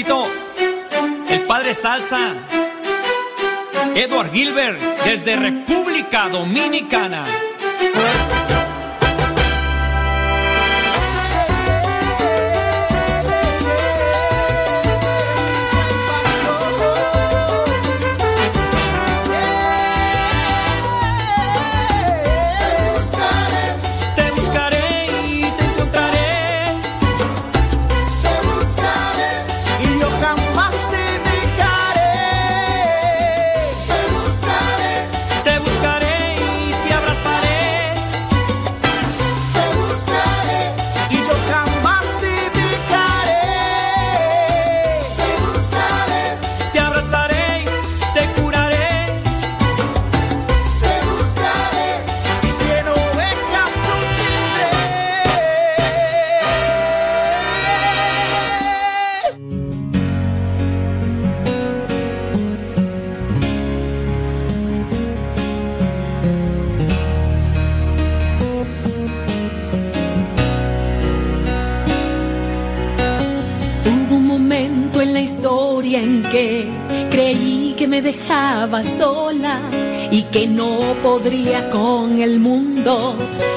El padre Salsa, Edward Gilbert, desde República Dominicana. Sola y que no podría con el mundo,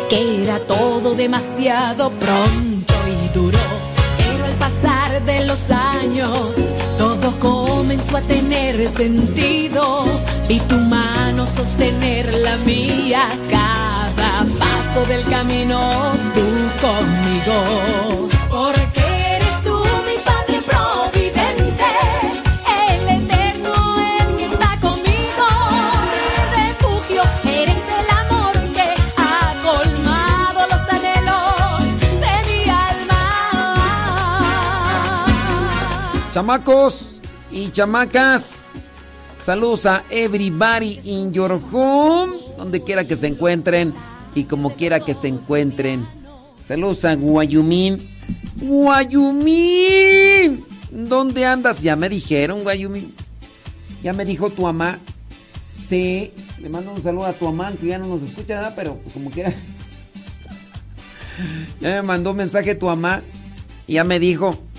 que era todo demasiado pronto y duro. Pero al pasar de los años, todo comenzó a tener sentido. y tu mano sostener la mía, cada paso del camino, tú conmigo. Chamacos y chamacas, saludos a everybody in your home, donde quiera que se encuentren y como quiera que se encuentren. Saludos a Guayumín. Guayumín, ¿dónde andas? Ya me dijeron, Guayumín. Ya me dijo tu mamá. Sí, le mando un saludo a tu mamá, que ya no nos escucha nada, pero como quiera. Ya me mandó un mensaje tu mamá y ya me dijo.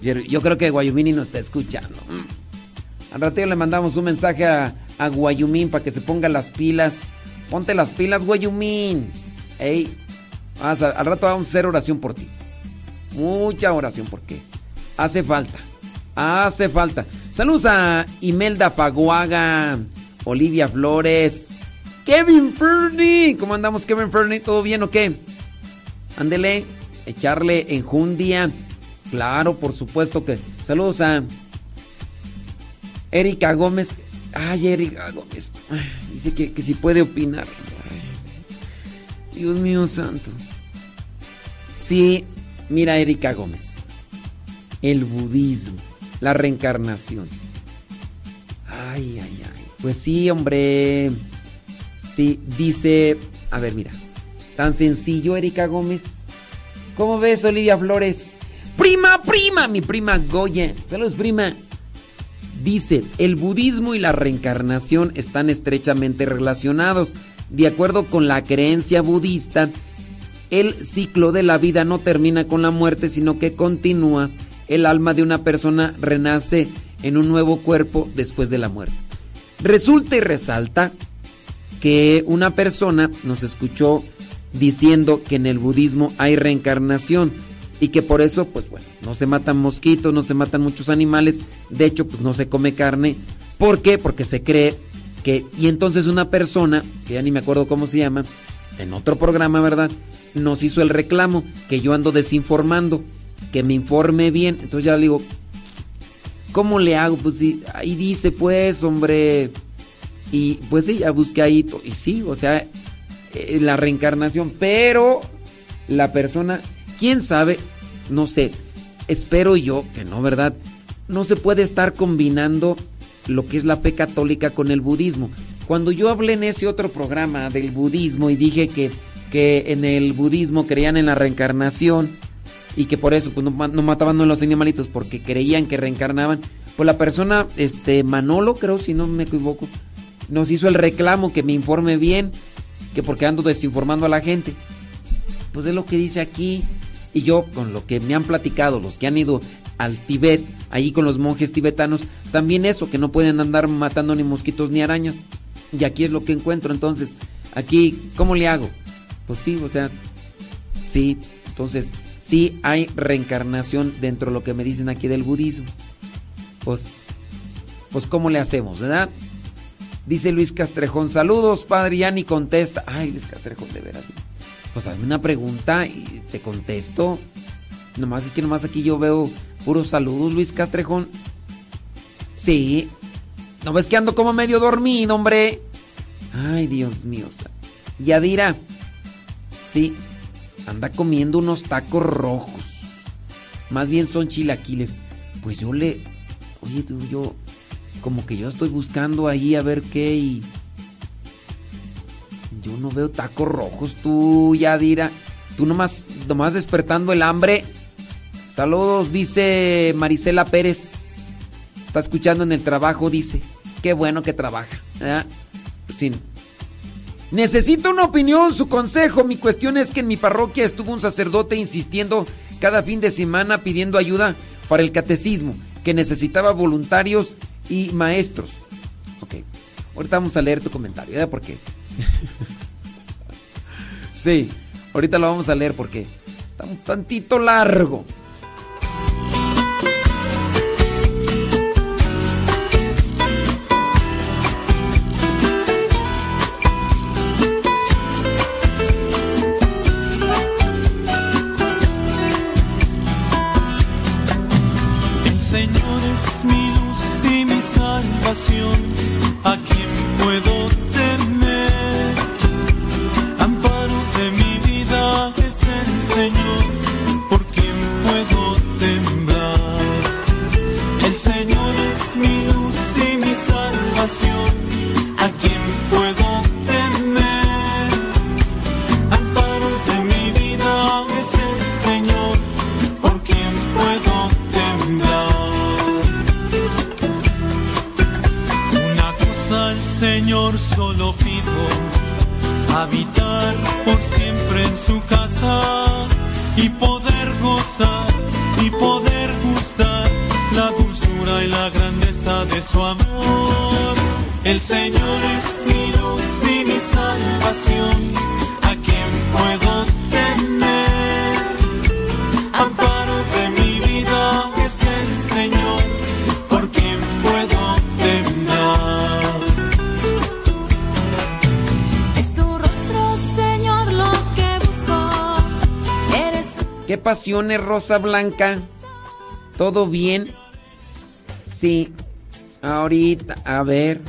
Yo creo que Guayumini nos está escuchando. Mm. Al ratito le mandamos un mensaje a, a Guayumín para que se ponga las pilas. Ponte las pilas, Guayumín. Ey, al rato vamos a hacer oración por ti. Mucha oración porque hace falta. Hace falta. Saludos a Imelda Paguaga, Olivia Flores, Kevin Fernie. ¿Cómo andamos, Kevin Fernie? ¿Todo bien o qué? Ándele, echarle enjundia. Claro, por supuesto que. Saludos a Erika Gómez. Ay, Erika Gómez. dice que, si puede opinar. Dios mío santo. Sí, mira Erika Gómez. El budismo, la reencarnación. Ay, ay, ay. Pues sí, hombre. Sí, dice. A ver, mira. Tan sencillo, Erika Gómez. ¿Cómo ves, Olivia Flores? Prima, prima, mi prima Goya. Saludos, prima. Dice, el budismo y la reencarnación están estrechamente relacionados. De acuerdo con la creencia budista, el ciclo de la vida no termina con la muerte, sino que continúa. El alma de una persona renace en un nuevo cuerpo después de la muerte. Resulta y resalta que una persona nos escuchó diciendo que en el budismo hay reencarnación y que por eso, pues bueno, no se matan mosquitos, no se matan muchos animales, de hecho, pues no se come carne. ¿Por qué? Porque se cree que, y entonces una persona, que ya ni me acuerdo cómo se llama, en otro programa, ¿verdad? Nos hizo el reclamo, que yo ando desinformando, que me informe bien. Entonces ya le digo, ¿cómo le hago? Pues sí, ahí dice, pues, hombre. Y pues sí, ya busqué ahí, y sí, o sea, eh, la reencarnación, pero la persona ¿Quién sabe? No sé. Espero yo que no, ¿verdad? No se puede estar combinando lo que es la fe católica con el budismo. Cuando yo hablé en ese otro programa del budismo y dije que, que en el budismo creían en la reencarnación y que por eso pues, no, mataban a los animalitos porque creían que reencarnaban, pues la persona, este Manolo creo, si no me equivoco, nos hizo el reclamo que me informe bien, que porque ando desinformando a la gente. Pues es lo que dice aquí. Y yo, con lo que me han platicado, los que han ido al Tibet, ahí con los monjes tibetanos, también eso, que no pueden andar matando ni mosquitos ni arañas. Y aquí es lo que encuentro, entonces, aquí, ¿cómo le hago? Pues sí, o sea, sí, entonces, sí hay reencarnación dentro de lo que me dicen aquí del budismo. Pues, pues, ¿cómo le hacemos, verdad? Dice Luis Castrejón, saludos, padre, ya contesta. Ay, Luis Castrejón, de veras. Pues hazme una pregunta y te contesto. Nomás es que nomás aquí yo veo puros saludos, Luis Castrejón. Sí. ¿No ves que ando como medio dormido, hombre? Ay, Dios mío. Yadira. Sí. Anda comiendo unos tacos rojos. Más bien son chilaquiles. Pues yo le... Oye, tú, yo... Como que yo estoy buscando ahí a ver qué y... Yo no veo tacos rojos, tú, Yadira. Tú nomás, nomás despertando el hambre. Saludos, dice Marisela Pérez. Está escuchando en el trabajo, dice. Qué bueno que trabaja. Sí. Necesito una opinión, su consejo. Mi cuestión es que en mi parroquia estuvo un sacerdote insistiendo cada fin de semana pidiendo ayuda para el catecismo, que necesitaba voluntarios y maestros. Ok, ahorita vamos a leer tu comentario, ¿verdad? ¿Por qué? sí, ahorita lo vamos a leer porque está un tantito largo. ¿Qué pasiones, Rosa Blanca? ¿Todo bien? Sí. Ahorita, a ver.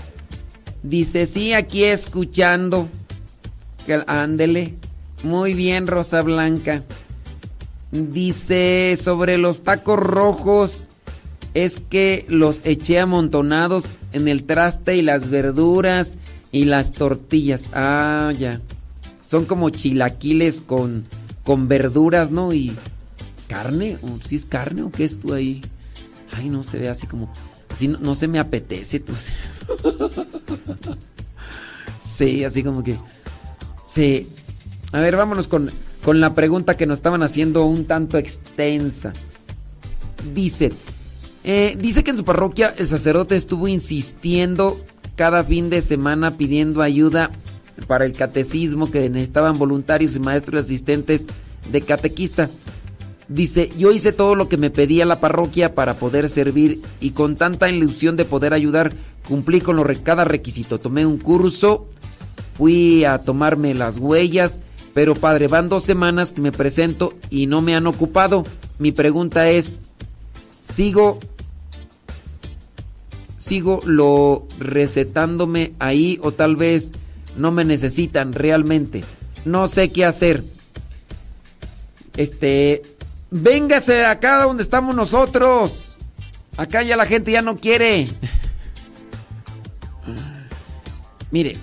Dice, sí, aquí escuchando. Ándele. Muy bien, Rosa Blanca. Dice, sobre los tacos rojos, es que los eché amontonados en el traste y las verduras y las tortillas. Ah, ya. Son como chilaquiles con, con verduras, ¿no? Y carne. ¿O si es carne o qué es tú ahí? Ay, no se ve así como... Así no, no se me apetece. Tú. Sí, así como que... Sí. A ver, vámonos con, con la pregunta que nos estaban haciendo un tanto extensa. Dice, eh, dice que en su parroquia el sacerdote estuvo insistiendo cada fin de semana pidiendo ayuda para el catecismo, que necesitaban voluntarios y maestros y asistentes de catequista. Dice, yo hice todo lo que me pedía la parroquia para poder servir y con tanta ilusión de poder ayudar, cumplí con lo cada requisito. Tomé un curso, fui a tomarme las huellas, pero padre, van dos semanas que me presento y no me han ocupado. Mi pregunta es, ¿sigo, sigo lo recetándome ahí o tal vez no me necesitan realmente? No sé qué hacer. Este, véngase acá donde estamos nosotros. Acá ya la gente ya no quiere. Mire,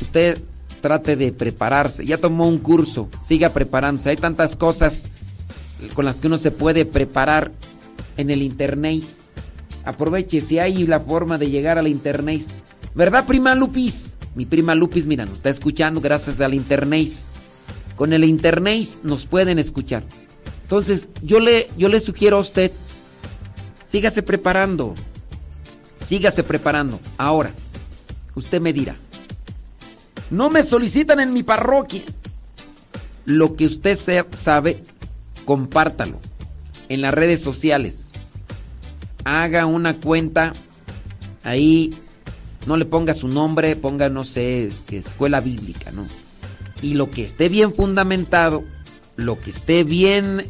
usted trate de prepararse. Ya tomó un curso, siga preparándose. Hay tantas cosas con las que uno se puede preparar en el internet. Aproveche si hay la forma de llegar al internet. ¿Verdad, prima Lupis? Mi prima Lupis, mira, nos está escuchando gracias al internet. Con el internet nos pueden escuchar. Entonces, yo le, yo le sugiero a usted sígase preparando. Sígase preparando. Ahora, usted me dirá, no me solicitan en mi parroquia. Lo que usted sabe, compártalo en las redes sociales. Haga una cuenta ahí, no le ponga su nombre, ponga, no sé, es que escuela bíblica, ¿no? Y lo que esté bien fundamentado, lo que esté bien,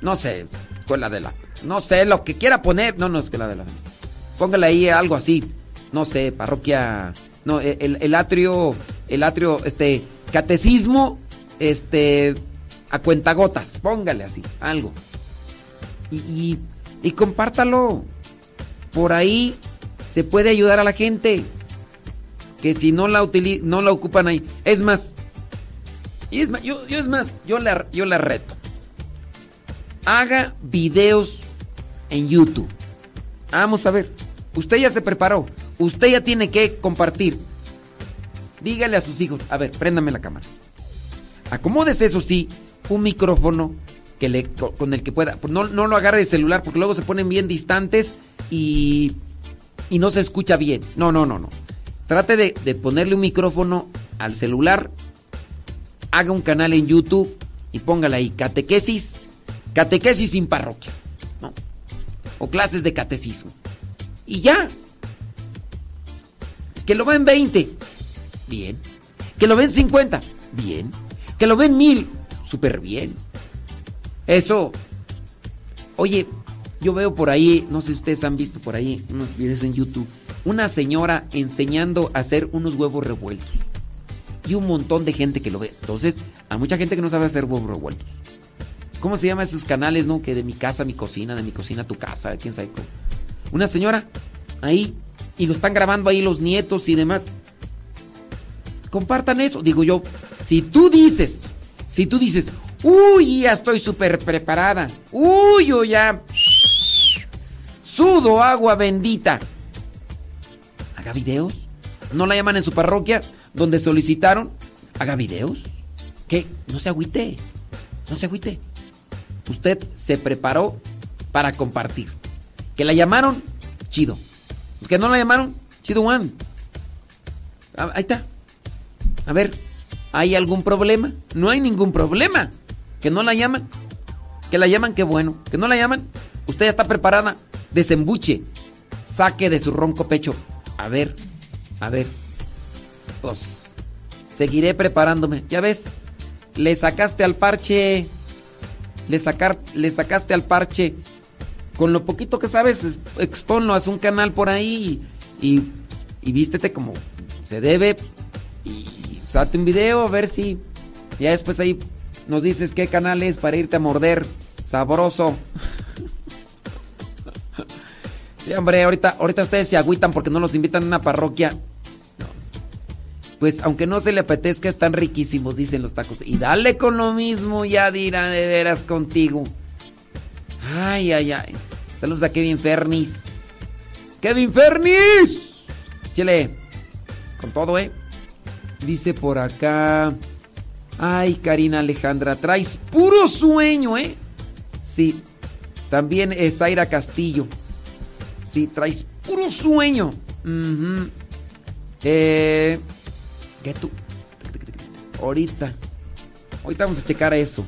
no sé, escuela de la, no sé, lo que quiera poner, no, no, escuela de la, póngale ahí algo así, no sé, parroquia, no, el, el atrio, el atrio, este, catecismo, este, a cuentagotas, póngale así, algo. Y, y, compártalo. Por ahí se puede ayudar a la gente. Que si no la, no la ocupan ahí. Es más, y es más, yo, yo es más, yo la, yo la reto. Haga videos en YouTube. Vamos a ver. Usted ya se preparó. Usted ya tiene que compartir. Dígale a sus hijos. A ver, préndame la cámara. Acomódese eso sí un micrófono que le, con el que pueda. No, no lo agarre el celular porque luego se ponen bien distantes y, y no se escucha bien. No, no, no, no. Trate de, de ponerle un micrófono al celular. Haga un canal en YouTube y póngale ahí catequesis. Catequesis sin parroquia. ¿no? O clases de catecismo. Y ya. Que lo ven 20. Bien. Que lo ven 50. Bien. Que lo ven mil súper bien. Eso. Oye, yo veo por ahí, no sé si ustedes han visto por ahí unos videos en YouTube, una señora enseñando a hacer unos huevos revueltos. Y un montón de gente que lo ve. Entonces, hay mucha gente que no sabe hacer huevos revueltos. ¿Cómo se llaman esos canales, no? Que de mi casa a mi cocina, de mi cocina a tu casa, quién sabe cómo. Una señora ahí y lo están grabando ahí los nietos y demás. Compartan eso. Digo yo, si tú dices si tú dices, uy, ya estoy súper preparada, uy, yo ya sudo agua bendita, haga videos. ¿No la llaman en su parroquia donde solicitaron? Haga videos. ¿Qué? No se agüite. No se agüite. Usted se preparó para compartir. ¿Que la llamaron? Chido. ¿Que no la llamaron? Chido one. Ah, ahí está. A ver, ¿Hay algún problema? No hay ningún problema. ¿Que no la llaman? ¿Que la llaman? Qué bueno. ¿Que no la llaman? Usted ya está preparada. Desembuche. Saque de su ronco pecho. A ver, a ver. Seguiré preparándome. Ya ves, le sacaste al parche. Le, sacar, le sacaste al parche. Con lo poquito que sabes, exponlo, haz un canal por ahí y, y vístete como se debe Sate un video a ver si. Ya después ahí nos dices qué canal es para irte a morder. Sabroso. Sí, hombre, ahorita, ahorita ustedes se agüitan porque no los invitan a una parroquia. Pues aunque no se le apetezca, están riquísimos, dicen los tacos. Y dale con lo mismo, ya dirá de veras contigo. Ay, ay, ay. Saludos a Kevin Fernis. ¡Kevin Fernis! Chile. Con todo, ¿eh? Dice por acá. Ay, Karina Alejandra, traes puro sueño, ¿eh? Sí. También es Zaira Castillo. Sí, traes puro sueño. eh, ¿Qué tú? Ahorita. Ahorita vamos a checar eso.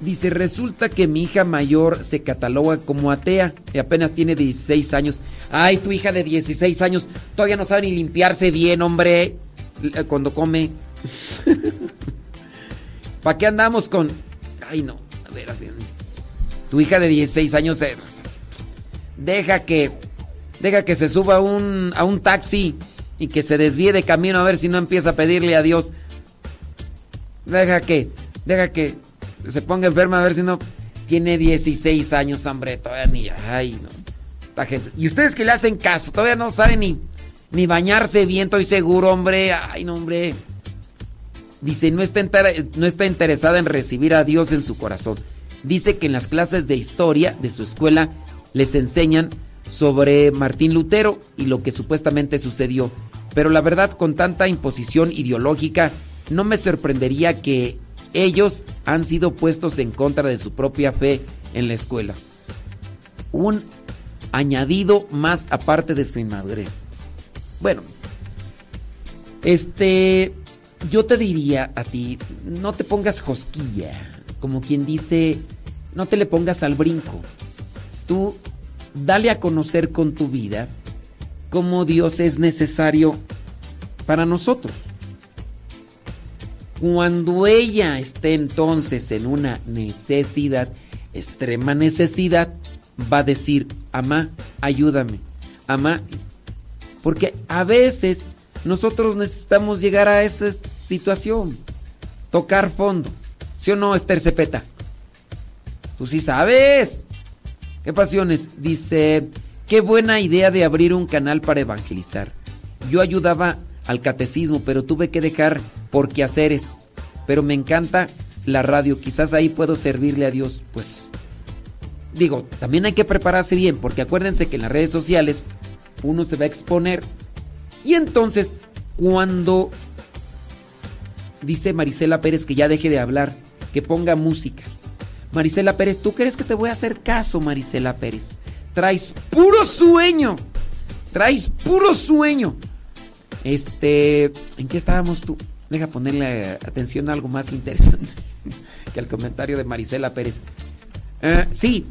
Dice, resulta que mi hija mayor se cataloga como atea y apenas tiene 16 años. Ay, tu hija de 16 años todavía no sabe ni limpiarse bien, hombre. Eh, cuando come. ¿Para qué andamos con.? Ay, no. A ver, así. Tu hija de 16 años. Eh, deja que. Deja que se suba un, a un taxi y que se desvíe de camino a ver si no empieza a pedirle a Dios. Deja que. Deja que se ponga enferma a ver si no. Tiene 16 años, hombre. Todavía ni. Ay, no. Esta gente. Y ustedes que le hacen caso, todavía no saben ni ni bañarse bien, estoy seguro, hombre. Ay, no, hombre. Dice, no está, no está interesada en recibir a Dios en su corazón. Dice que en las clases de historia de su escuela les enseñan sobre Martín Lutero y lo que supuestamente sucedió. Pero la verdad, con tanta imposición ideológica, no me sorprendería que ellos han sido puestos en contra de su propia fe en la escuela. un añadido más aparte de su inmadurez. Bueno, este, yo te diría a ti, no te pongas josquilla, como quien dice, no te le pongas al brinco. Tú dale a conocer con tu vida cómo Dios es necesario para nosotros. Cuando ella esté entonces en una necesidad, extrema necesidad, va a decir, amá, ayúdame, amá. Porque a veces nosotros necesitamos llegar a esa situación, tocar fondo. ¿Sí o no, Esther Cepeta? Tú sí sabes. ¿Qué pasiones? Dice, qué buena idea de abrir un canal para evangelizar. Yo ayudaba al catecismo, pero tuve que dejar por quehaceres. Pero me encanta la radio, quizás ahí puedo servirle a Dios. Pues digo, también hay que prepararse bien, porque acuérdense que en las redes sociales uno se va a exponer. Y entonces, cuando dice Marisela Pérez que ya deje de hablar, que ponga música. Marisela Pérez, ¿tú crees que te voy a hacer caso, Marisela Pérez? Traes puro sueño. Traes puro sueño. Este, ¿en qué estábamos tú? Deja ponerle atención a algo más interesante que el comentario de Marisela Pérez. Eh, sí,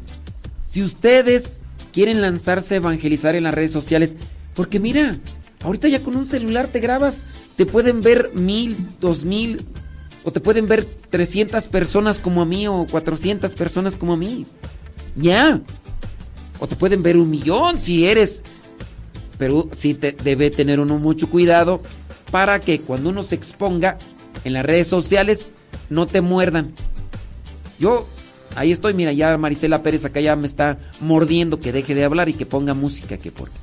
si ustedes quieren lanzarse a evangelizar en las redes sociales, porque mira, ahorita ya con un celular te grabas, te pueden ver mil, dos mil, o te pueden ver 300 personas como a mí o 400 personas como a mí. Ya. O te pueden ver un millón si eres. Pero sí te debe tener uno mucho cuidado para que cuando uno se exponga en las redes sociales no te muerdan. Yo ahí estoy, mira, ya Marisela Pérez acá ya me está mordiendo que deje de hablar y que ponga música que porque.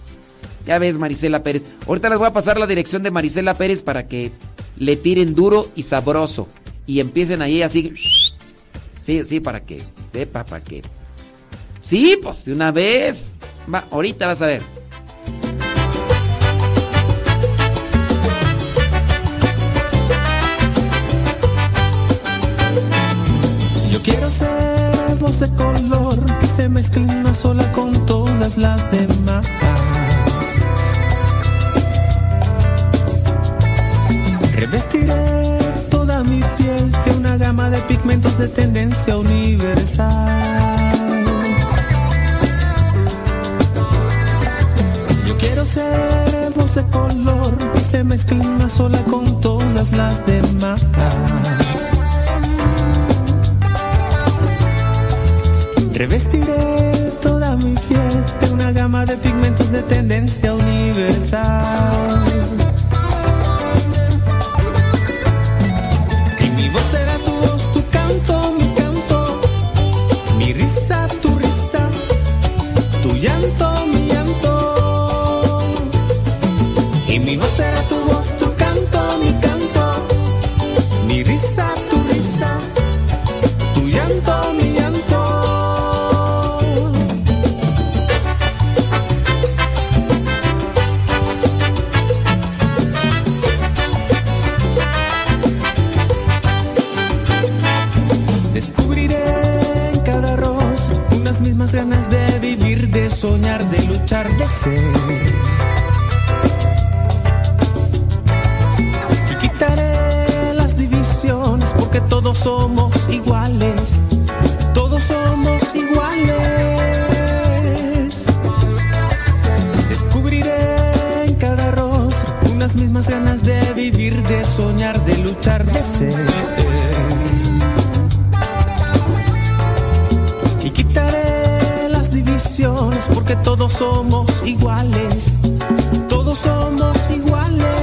Ya ves, Marisela Pérez. Ahorita les voy a pasar la dirección de Marisela Pérez para que le tiren duro y sabroso. Y empiecen ahí así. Sí, sí, para que sepa, para que. Sí, pues de una vez. Va, ahorita vas a ver. Yo quiero ser voz de color que se mezcle una sola con todas las demás. Revestiré pigmentos de tendencia universal. Yo quiero ser voz de color que se mezcle una sola con todas las demás. Revestiré toda mi piel de una gama de pigmentos de tendencia universal. Soñar, de luchar, de ser. Y quitaré las divisiones porque todos somos iguales. Todos somos iguales. Descubriré en cada rosa unas mismas ganas de vivir, de soñar, de luchar, de ser. Y quitaré porque todos somos iguales. Todos somos iguales.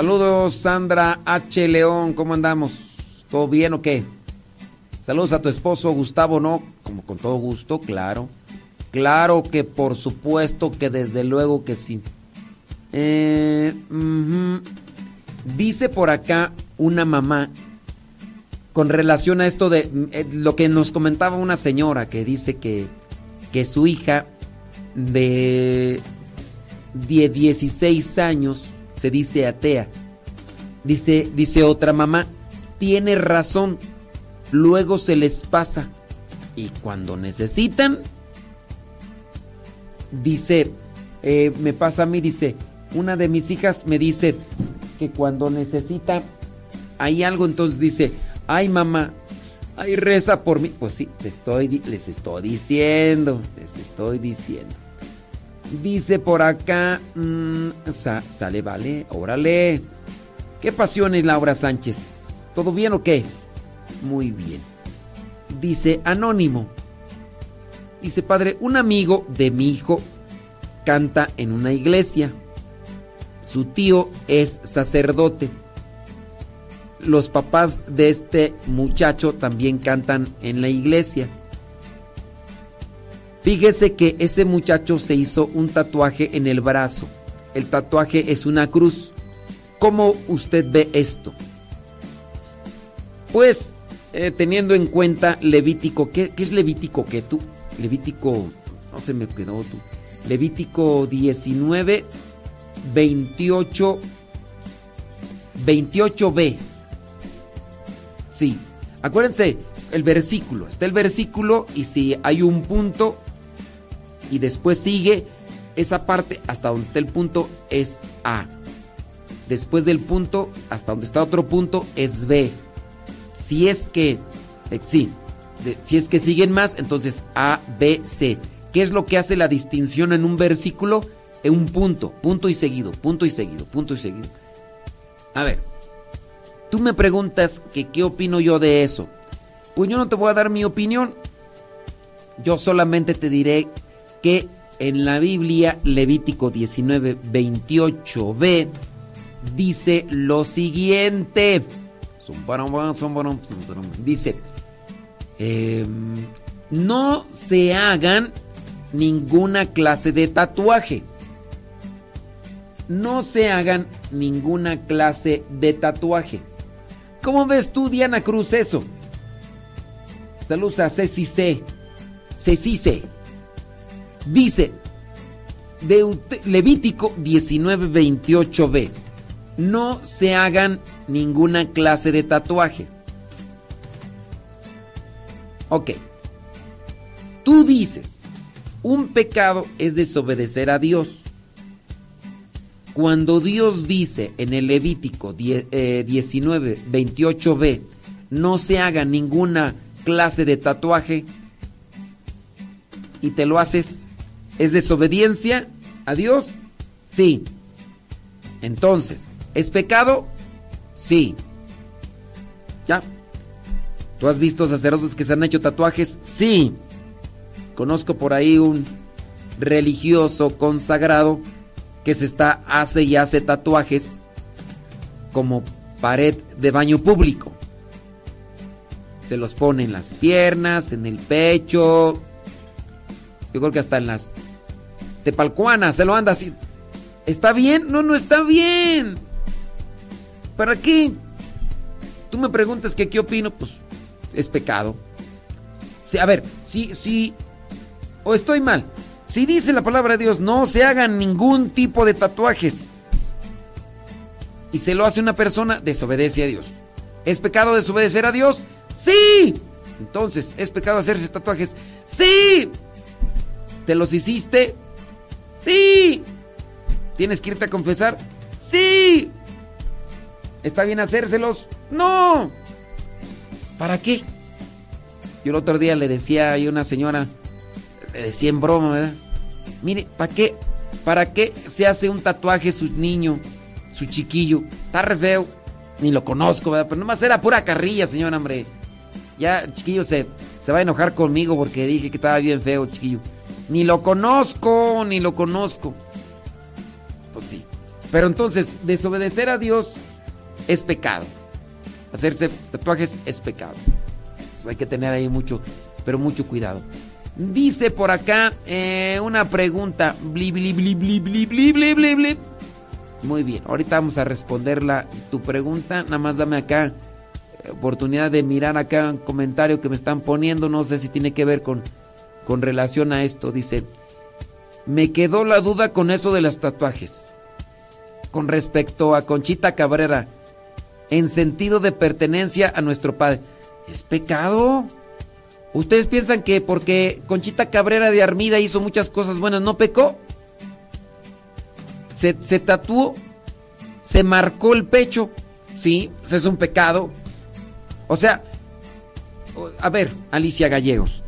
Saludos Sandra H. León, ¿cómo andamos? ¿Todo bien o qué? Saludos a tu esposo Gustavo, ¿no? Como con todo gusto, claro. Claro que por supuesto que desde luego que sí. Eh. Dice por acá una mamá con relación a esto de eh, lo que nos comentaba una señora que dice que, que su hija de, de 16 años se dice atea. Dice, dice otra mamá, tiene razón, luego se les pasa y cuando necesitan, dice, eh, me pasa a mí, dice, una de mis hijas me dice que cuando necesita hay algo, entonces dice, ay mamá, ay reza por mí. Pues sí, te estoy, les estoy diciendo, les estoy diciendo. Dice por acá, mm, sa- sale, vale, órale. ¿Qué pasiones, Laura Sánchez? ¿Todo bien o qué? Muy bien. Dice Anónimo. Dice, padre, un amigo de mi hijo canta en una iglesia. Su tío es sacerdote. Los papás de este muchacho también cantan en la iglesia. Fíjese que ese muchacho se hizo un tatuaje en el brazo. El tatuaje es una cruz. ¿Cómo usted ve esto? Pues, eh, teniendo en cuenta Levítico, ¿qué, qué es Levítico? ¿Qué tú? Levítico, no se me quedó tú. Levítico 19, 28, 28b. Sí, acuérdense, el versículo, está el versículo y si hay un punto y después sigue esa parte hasta donde está el punto es A. Después del punto hasta donde está otro punto es B. Si es que, eh, sí, si es que siguen más, entonces A, B, C. ¿Qué es lo que hace la distinción en un versículo? En un punto, punto y seguido, punto y seguido, punto y seguido. A ver, tú me preguntas qué opino yo de eso. Pues yo no te voy a dar mi opinión. Yo solamente te diré que en la Biblia, Levítico 19, 28b, dice lo siguiente. Dice, em, no se hagan ninguna clase de tatuaje. No se hagan ninguna clase de tatuaje. ¿Cómo ves tú, Diana Cruz, eso? Saludos a Ceci C. Ceci C. Dice, Deute- Levítico 19:28b, no se hagan ninguna clase de tatuaje. Ok. Tú dices, un pecado es desobedecer a Dios. Cuando Dios dice en el Levítico 10, eh, 19, 28b, no se haga ninguna clase de tatuaje y te lo haces, ¿es desobediencia a Dios? Sí. Entonces, ¿es pecado? Sí. ¿Ya? ¿Tú has visto sacerdotes que se han hecho tatuajes? Sí. Conozco por ahí un religioso consagrado que se está hace y hace tatuajes como pared de baño público. Se los pone en las piernas, en el pecho. Yo creo que hasta en las tepalcuanas se lo anda así. ¿Está bien? No, no está bien. ¿Para qué? Tú me preguntas que qué opino, pues es pecado. A ver, si, si, o estoy mal. Si dice la palabra de Dios, no se hagan ningún tipo de tatuajes. Y se lo hace una persona, desobedece a Dios. ¿Es pecado desobedecer a Dios? Sí. Entonces, ¿es pecado hacerse tatuajes? Sí. ¿Te los hiciste? Sí. ¿Tienes que irte a confesar? Sí. ¿Está bien hacérselos? No. ¿Para qué? Yo el otro día le decía a una señora, le decía en broma, ¿verdad? Mire, ¿para qué? ¿Para qué se hace un tatuaje su niño, su chiquillo? Está re feo. Ni lo conozco, ¿verdad? Pero nomás era pura carrilla, señora, hombre. Ya chiquillo se, se va a enojar conmigo porque dije que estaba bien feo, chiquillo. Ni lo conozco, ni lo conozco. Pues sí. Pero entonces, desobedecer a Dios es pecado. Hacerse tatuajes es pecado. Pues hay que tener ahí mucho, pero mucho cuidado. Dice por acá eh, una pregunta. Bli, bli, bli, Muy bien, ahorita vamos a responderla. Tu pregunta, nada más dame acá eh, oportunidad de mirar acá un comentario que me están poniendo. No sé si tiene que ver con con relación a esto. Dice, me quedó la duda con eso de los tatuajes. Con respecto a Conchita Cabrera. En sentido de pertenencia a nuestro padre. ¿Es pecado? ¿Ustedes piensan que porque Conchita Cabrera de Armida hizo muchas cosas buenas, no pecó? Se, se tatuó, se marcó el pecho, sí, pues es un pecado. O sea, a ver, Alicia Gallegos,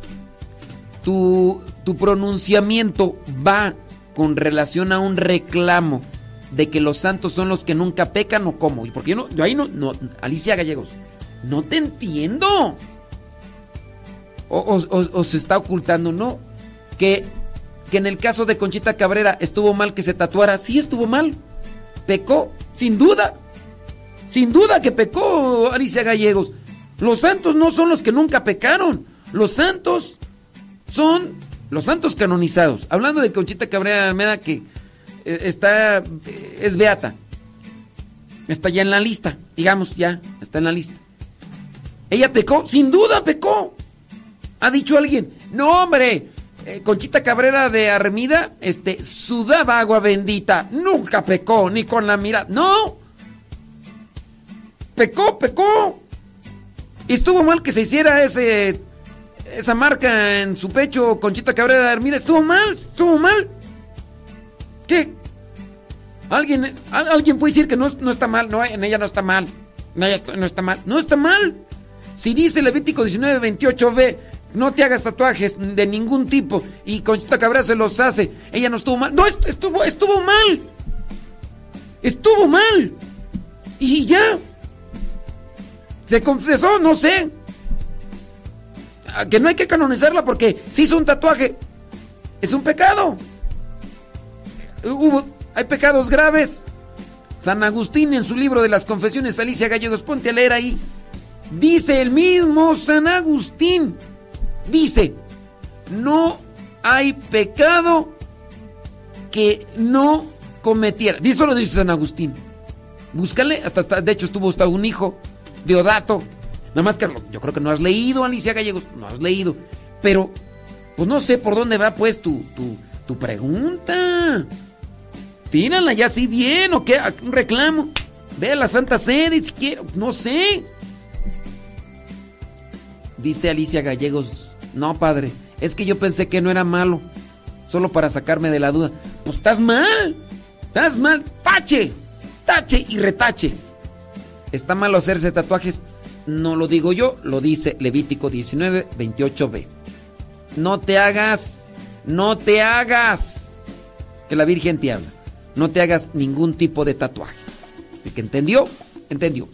tu, tu pronunciamiento va con relación a un reclamo de que los santos son los que nunca pecan o cómo. ¿Y por qué yo no? Ahí no, no, Alicia Gallegos, no te entiendo. O- o se está ocultando, ¿no? Que, que en el caso de Conchita Cabrera estuvo mal que se tatuara. Sí, estuvo mal. Pecó, sin duda. Sin duda que pecó Alicia Gallegos. Los santos no son los que nunca pecaron. Los santos son los santos canonizados. Hablando de Conchita Cabrera Almeda que eh, está eh, es beata. Está ya en la lista, digamos ya, está en la lista. Ella pecó, sin duda pecó. Ha dicho alguien, no hombre, eh, Conchita Cabrera de Armida, este, sudaba agua bendita, nunca pecó, ni con la mirada, no. Pecó, pecó. Y estuvo mal que se hiciera ese, esa marca en su pecho, Conchita Cabrera Armida, estuvo mal, estuvo mal. ¿Qué? ¿Alguien, al- alguien puede decir que no, no está mal, no, en ella no está mal, en ella no está mal, no está mal. Si dice Levítico 19, 28b, no te hagas tatuajes de ningún tipo y Conchita Cabrera se los hace, ella no estuvo mal. No, est- estuvo, estuvo mal. Estuvo mal. Y ya. Se confesó, no sé. Ah, que no hay que canonizarla porque si hizo un tatuaje. Es un pecado. Hubo, hay pecados graves. San Agustín en su libro de las confesiones, Alicia Gallegos, ponte a leer ahí. Dice el mismo San Agustín. Dice, no hay pecado que no cometiera. Eso lo dice San Agustín. Búscale, hasta, de hecho estuvo hasta un hijo, Deodato. Nada más que yo creo que no has leído, Alicia Gallegos, no has leído. Pero, pues no sé por dónde va pues tu, tu, tu pregunta. Tírala ya así bien o qué, ¿A- un reclamo. Ve a la Santa Sede si quiero, no sé. Dice Alicia Gallegos, no padre, es que yo pensé que no era malo, solo para sacarme de la duda. Pues estás mal, estás mal, tache, tache y retache. ¿Está malo hacerse tatuajes? No lo digo yo, lo dice Levítico 19, 28b. No te hagas, no te hagas, que la Virgen te habla. No te hagas ningún tipo de tatuaje. El que entendió, entendió.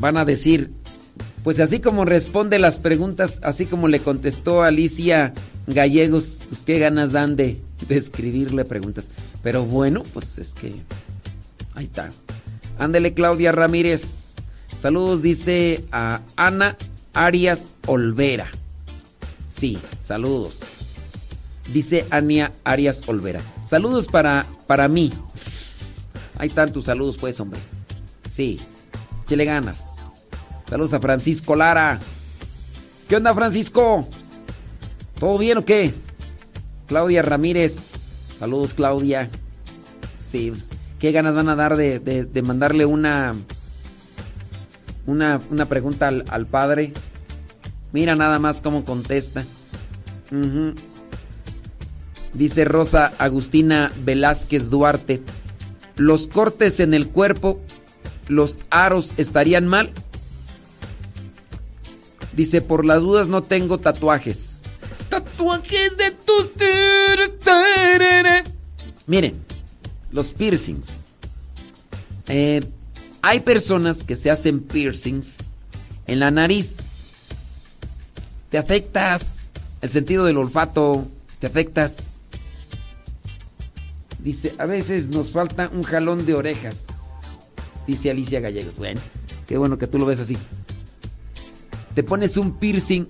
Van a decir, pues así como responde las preguntas, así como le contestó Alicia Gallegos, pues qué ganas dan de, escribirle preguntas. Pero bueno, pues es que ahí está. Ándele Claudia Ramírez. Saludos, dice a Ana Arias Olvera. Sí, saludos. Dice Ania Arias Olvera. Saludos para, para mí. Están tus saludos, pues, hombre. Sí, échele ganas. Saludos a Francisco Lara. ¿Qué onda, Francisco? ¿Todo bien o qué? Claudia Ramírez. Saludos, Claudia. Sí, pues, qué ganas van a dar de, de- mandarle una, una, una pregunta al, al padre. Mira nada más cómo contesta. Dice Rosa Agustina Velázquez Duarte. Los cortes en el cuerpo, los aros estarían mal. Dice, por las dudas no tengo tatuajes. Tatuajes de tus... Miren, los piercings. Eh, hay personas que se hacen piercings en la nariz. Te afectas el sentido del olfato, te afectas. Dice, a veces nos falta un jalón de orejas. Dice Alicia Gallegos. Bueno, qué bueno que tú lo ves así. Te pones un piercing.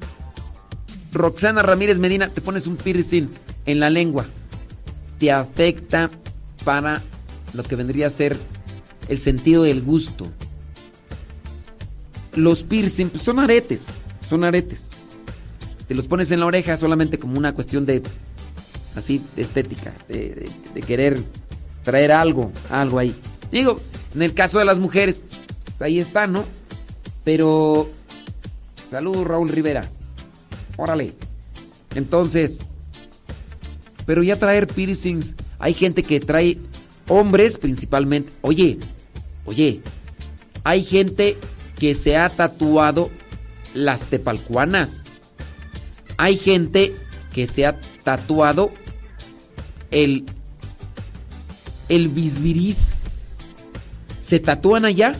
Roxana Ramírez Medina, te pones un piercing en la lengua. Te afecta para lo que vendría a ser el sentido del gusto. Los piercing pues, son aretes, son aretes. Te los pones en la oreja solamente como una cuestión de así de estética, de, querer traer algo, algo ahí. Digo, en el caso de las mujeres, pues ahí está, ¿no? Pero saludos Raúl Rivera. Órale. Entonces, pero ya traer piercings, hay gente que trae hombres principalmente. Oye, oye, hay gente que se ha tatuado las tepalcuanas. Hay gente que se ha tatuado el el bisbiris. ¿Se tatúan allá?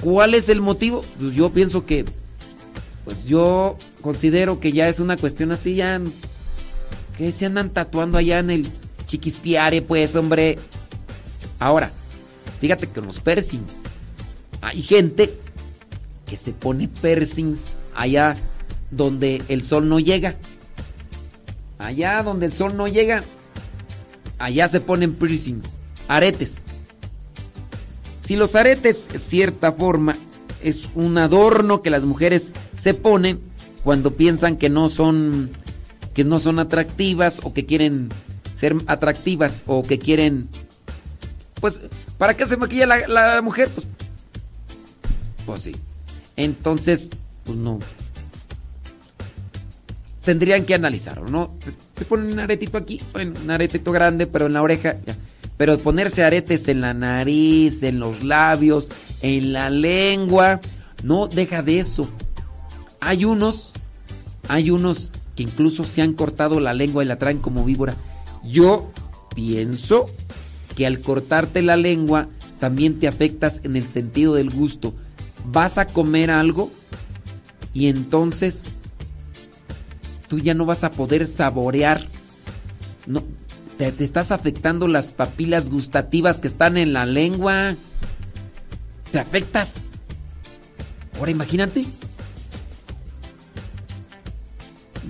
¿Cuál es el motivo? Pues yo pienso que pues yo considero que ya es una cuestión así ya que se andan tatuando allá en el chiquispiare, pues, hombre. Ahora, fíjate que los piercings hay gente que se pone piercings allá donde el sol no llega. Allá donde el sol no llega, allá se ponen piercings, aretes. Si los aretes, cierta forma, es un adorno que las mujeres se ponen cuando piensan que no son que no son atractivas o que quieren ser atractivas o que quieren pues ¿para qué se maquilla la, mujer? Pues pues sí. Entonces, pues no. Tendrían que analizarlo, ¿no? Se ponen un aretito aquí, bueno, un aretito grande, pero en la oreja, ya. Pero ponerse aretes en la nariz, en los labios, en la lengua, no deja de eso. Hay unos, hay unos que incluso se han cortado la lengua y la traen como víbora. Yo pienso que al cortarte la lengua también te afectas en el sentido del gusto. Vas a comer algo y entonces tú ya no vas a poder saborear. No, te, estás afectando las papilas gustativas que están en la lengua. Te afectas. Ahora imagínate.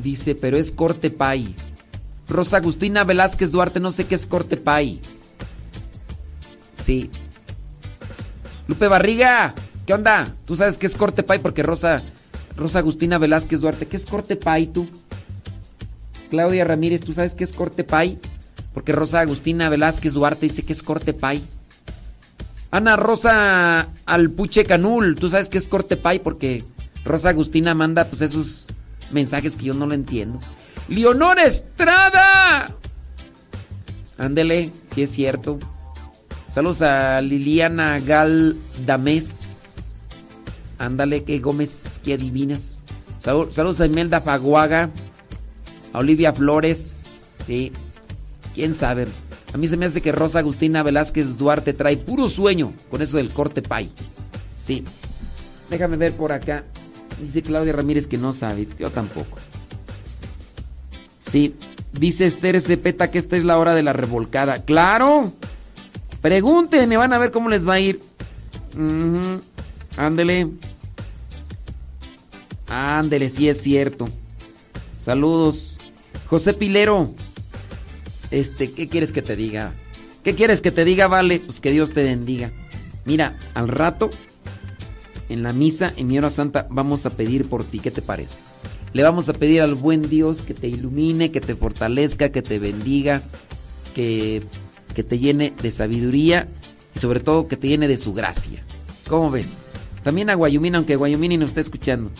Dice, pero es corte pay. Rosa Agustina Velázquez Duarte, no sé qué es corte pay. Sí. Lupe Barriga, ¿qué onda? ¿Tú sabes qué es corte pay? Porque Rosa, Rosa Agustina Velázquez Duarte, ¿qué es corte pay tú? Claudia Ramírez, ¿tú sabes qué es corte pay? Porque Rosa Agustina Velázquez Duarte dice que es corte pay. Ana Rosa Alpuche Canul, ¿tú sabes qué es corte pay? Porque Rosa Agustina manda pues esos mensajes que yo no lo entiendo. Leonor Estrada. Ándele, si es cierto. Saludos a Liliana Galdamés. Ándale, que Gómez, que adivinas. Salud- Saludos a Imelda Faguaga. A Olivia Flores. Sí. Quién sabe. A mí se me hace que Rosa Agustina Velázquez Duarte trae puro sueño con eso del corte pay. Sí. Déjame ver por acá. Dice Claudia Ramírez que no sabe. Yo tampoco. Sí. Dice Esther Cepeta que esta es la hora de la revolcada. ¡Claro! Pregúntenme, van a ver cómo les va a ir. Ándele. Ándele, sí es cierto. Saludos. José Pilero. Este, ¿qué quieres que te diga? ¿Qué quieres que te diga, vale? Pues que Dios te bendiga. Mira, al rato, en la misa, en mi hora santa, vamos a pedir por ti. ¿Qué te parece? Le vamos a pedir al buen Dios que te ilumine, que te fortalezca, que te bendiga, que, que te llene de sabiduría y sobre todo que te llene de su gracia. ¿Cómo ves? También a Guayumina, aunque Guayumini no está escuchando.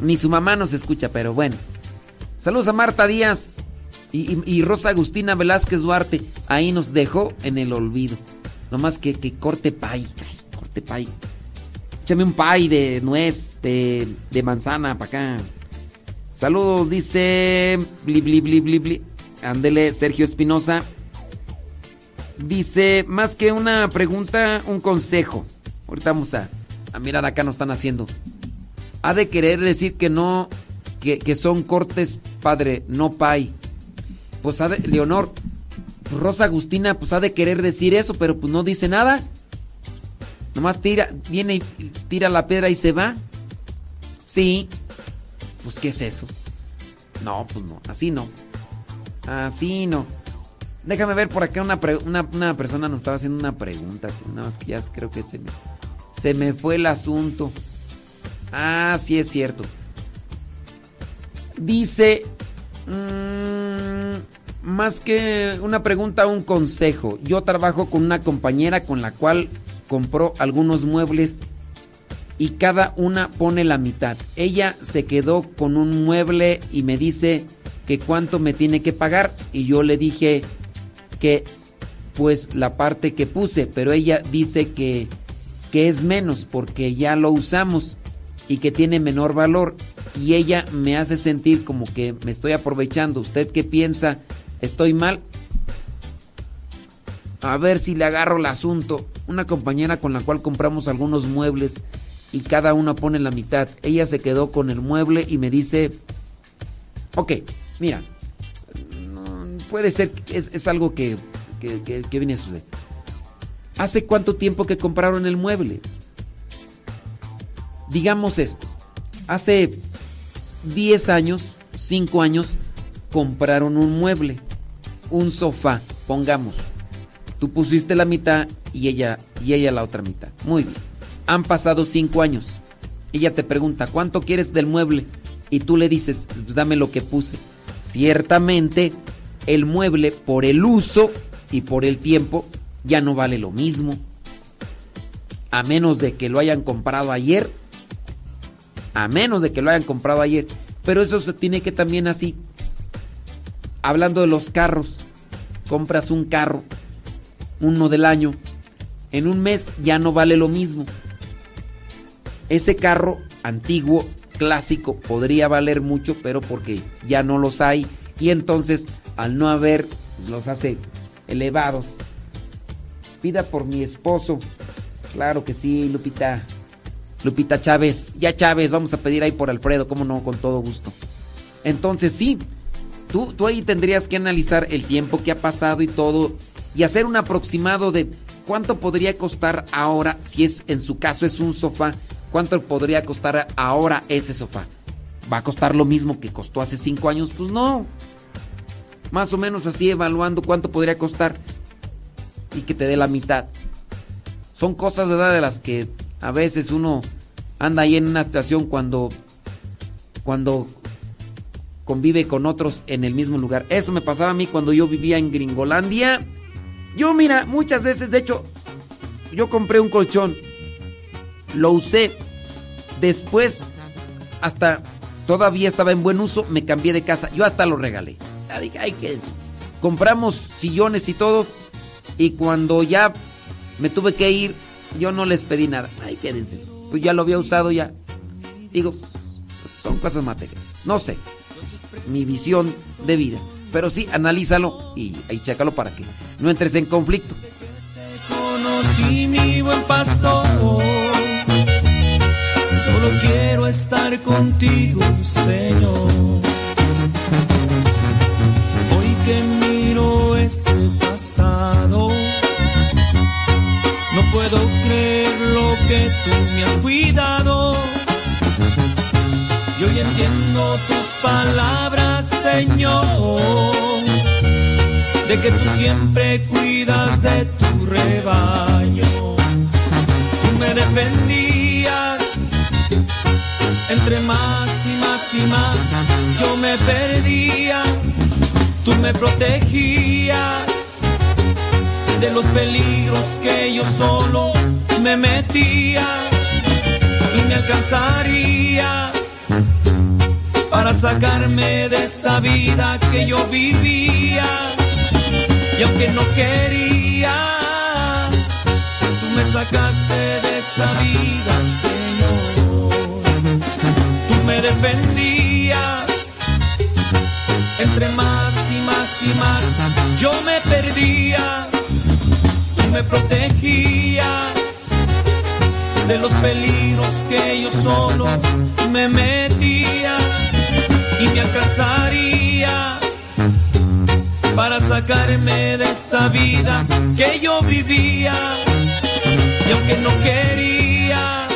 Ni su mamá nos escucha, pero bueno. Saludos a Marta Díaz y, Rosa Agustina Velázquez Duarte. Ahí nos dejó en el olvido. Nomás que, que corte pay. Ay, corte pay. Échame un pay de nuez, de, de manzana para acá. Saludos, dice. Bli. Ándele, Sergio Espinosa. Dice, más que una pregunta, un consejo. Ahorita vamos a, a mirar acá, nos están haciendo. Ha de querer decir que no, que, que son cortes, padre, no pay. Pues Leonor, pues Rosa Agustina, pues ha de querer decir eso, pero pues no dice nada. Nomás tira, viene y tira la piedra y se va. Sí. Pues ¿qué es eso? No, pues no, así no. Así no. Déjame ver por acá una, una, una persona nos estaba haciendo una pregunta. Nada más que ya creo que se me, se me fue el asunto. Ah, sí es cierto. Dice, mm, más que una pregunta, un consejo. Yo trabajo con una compañera con la cual compró algunos muebles y cada una pone la mitad. Ella se quedó con un mueble y me dice que cuánto me tiene que pagar y yo le dije que pues la parte que puse, pero ella dice que, que es menos porque ya lo usamos y que tiene menor valor y ella me hace sentir como que me estoy aprovechando. ¿Usted qué piensa? ¿Estoy mal? A ver si le agarro el asunto. Una compañera con la cual compramos algunos muebles y cada una pone la mitad. Ella se quedó con el mueble y me dice, ok, mira, puede ser, es, es algo que, que, que- que viene a suceder. ¿Hace cuánto tiempo que compraron el mueble? Digamos esto, hace 10 años, 5 años, compraron un mueble, un sofá, pongamos. Tú pusiste la mitad y ella, y ella la otra mitad. Muy bien. Han pasado 5 años. Ella te pregunta, ¿cuánto quieres del mueble? Y tú le dices, "Pues dame lo que puse. Ciertamente, el mueble por el uso y por el tiempo ya no vale lo mismo. A menos de que lo hayan comprado ayer. A menos de que lo hayan comprado ayer. Pero eso se tiene que también así. Hablando de los carros. Compras un carro. Uno del año. En un mes ya no vale lo mismo. Ese carro antiguo, clásico, podría valer mucho, pero porque ya no los hay. Y entonces, al no haber, los hace elevados. Pida por mi esposo. Claro que sí, Lupita. Lupita Chávez. Ya Chávez, vamos a pedir ahí por Alfredo, cómo no, con todo gusto. Entonces sí, tú, tú ahí tendrías que analizar el tiempo que ha pasado y todo y hacer un aproximado de cuánto podría costar ahora, si es en su caso es un sofá, cuánto podría costar ahora ese sofá. ¿Va a costar lo mismo que costó hace cinco años? Pues no. Más o menos así evaluando cuánto podría costar y que te dé la mitad. Son cosas, ¿verdad? De las que a veces uno anda ahí en una situación cuando, cuando convive con otros en el mismo lugar. Eso me pasaba a mí cuando yo vivía en Gringolandia. Yo, mira, muchas veces, de hecho, yo compré un colchón, lo usé, después, hasta todavía estaba en buen uso, me cambié de casa, yo hasta lo regalé. Ya dije, ay, quédense. Compramos sillones y todo, y cuando ya me tuve que ir, yo no les pedí nada. Ay, quédense. Pues ya lo había usado ya. Digo, son cosas materiales. No sé. Mi visión de vida. Pero sí, analízalo y, y chécalo para que no entres en conflicto. conocí mi buen pastor. Solo quiero estar contigo, Señor. Hoy que miro ese pasado, no puedo creer lo que tú me has cuidado. Y hoy entiendo tus palabras, Señor de que tú siempre cuidas de tu rebaño. Tú me defendías, entre más y más y más yo me perdía. Tú me protegías de los peligros que yo solo me metía y me alcanzarías para sacarme de esa vida que yo vivía. Y aunque no quería, tú me sacaste de esa vida, Señor. Tú me defendías, entre más y más y más, yo me perdía. Tú me protegías de los peligros que yo solo me metía y me alcanzarías para sacarme de esa vida que yo vivía. Y aunque no quería,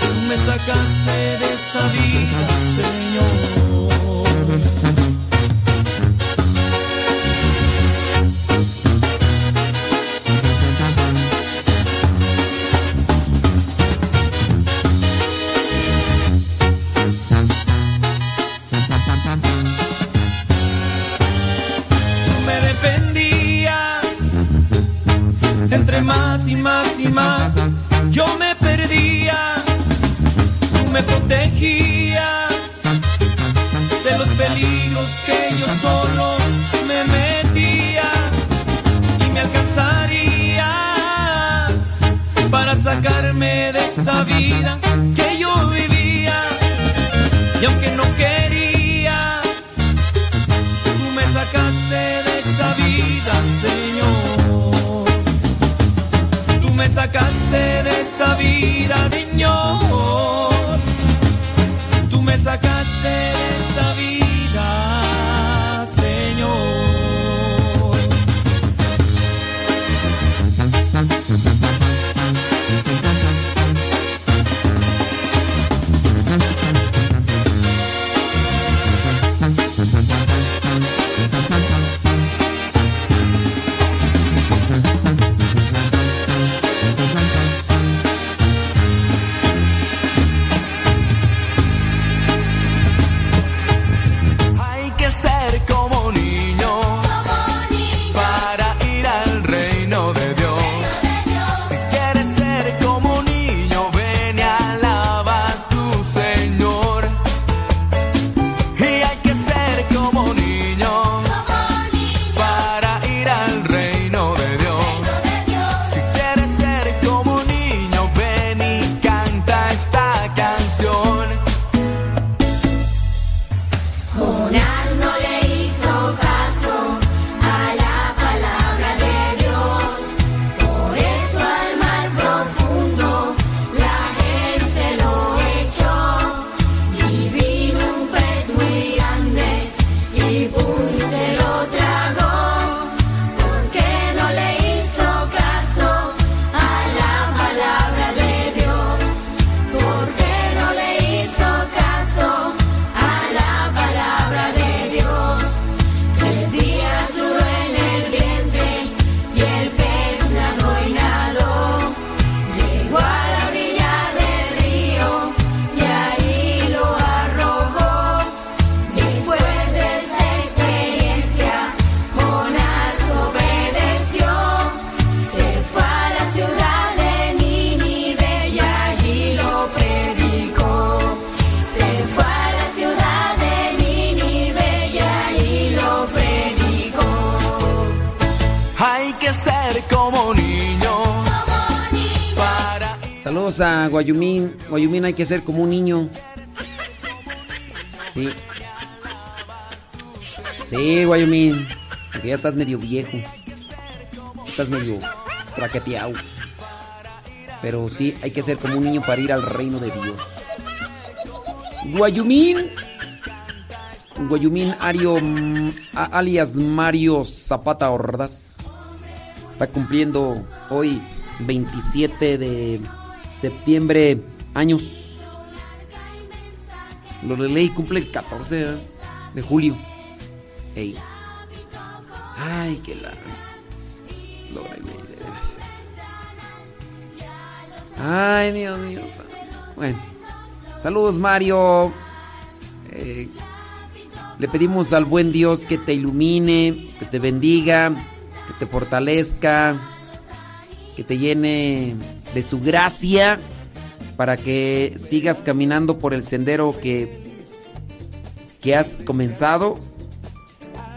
tú me sacaste de esa vida, Señor. Esa vida Señor. Tú me sacaste de hay que ser como un niño. Sí. Sí, Guayumín. Porque ya estás medio viejo. Estás medio traqueteado. Pero sí, hay que ser como un niño para ir al reino de Dios. Guayumín. Guayumín Ario, mm, alias Mario Zapata Ordaz. Está cumpliendo hoy 27 de septiembre años. Lo ley cumple el 14 ¿eh? de julio. Ey. Ay, qué la. Lorelei. Ay, Dios mío. Bueno. Saludos, Mario. Eh, le pedimos al buen Dios que te ilumine, que te bendiga, que te fortalezca, que te llene de su gracia para que sigas caminando por el sendero que, que has comenzado,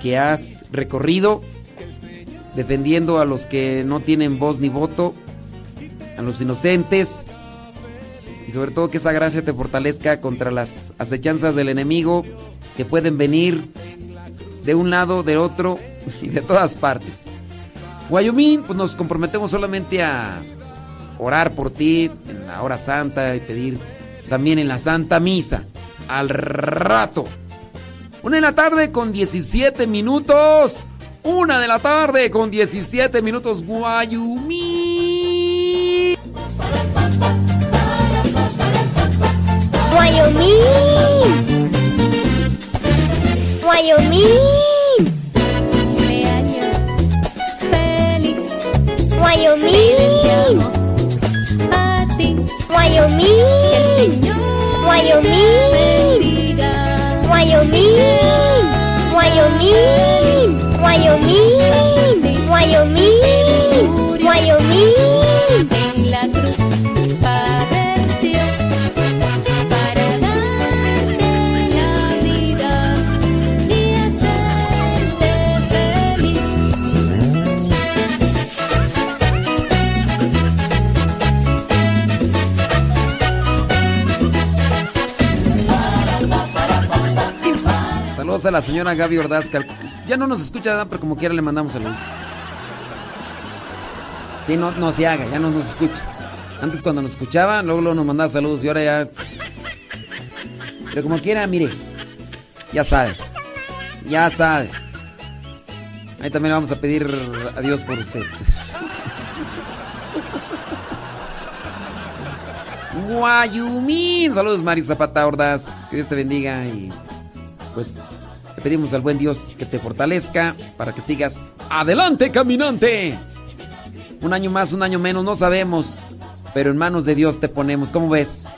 que has recorrido, defendiendo a los que no tienen voz ni voto, a los inocentes, y sobre todo que esa gracia te fortalezca contra las acechanzas del enemigo que pueden venir de un lado, de otro y de todas partes. Guayomín, pues nos comprometemos solamente a orar por ti en la hora santa y pedir también en la Santa Misa. Al rato. Una de la tarde con 17 minutos. Una de la tarde con 17 minutos. Guayumín. Wyoming. Wyoming. Cumpleaños feliz. Wyoming. Wyoming. Wyoming. Wyoming. Wyoming. Wyoming. Wyoming. Saludos a la señora Gaby Ordaz. Ya no nos escucha, pero como quiera le mandamos saludos. Sí, no, no se haga, ya no nos escucha. Antes cuando nos escuchaba, luego, luego nos mandaba saludos y ahora ya... Pero como quiera, mire, ya sabe. Ya sabe. Ahí también le vamos a pedir a Dios por usted. Guayumín. Saludos, Mario Zapata Ordaz. Que Dios te bendiga y pues pedimos al buen Dios que te fortalezca para que sigas adelante, caminante. Un año más, un año menos, no sabemos, pero en manos de Dios te ponemos. ¿Cómo ves?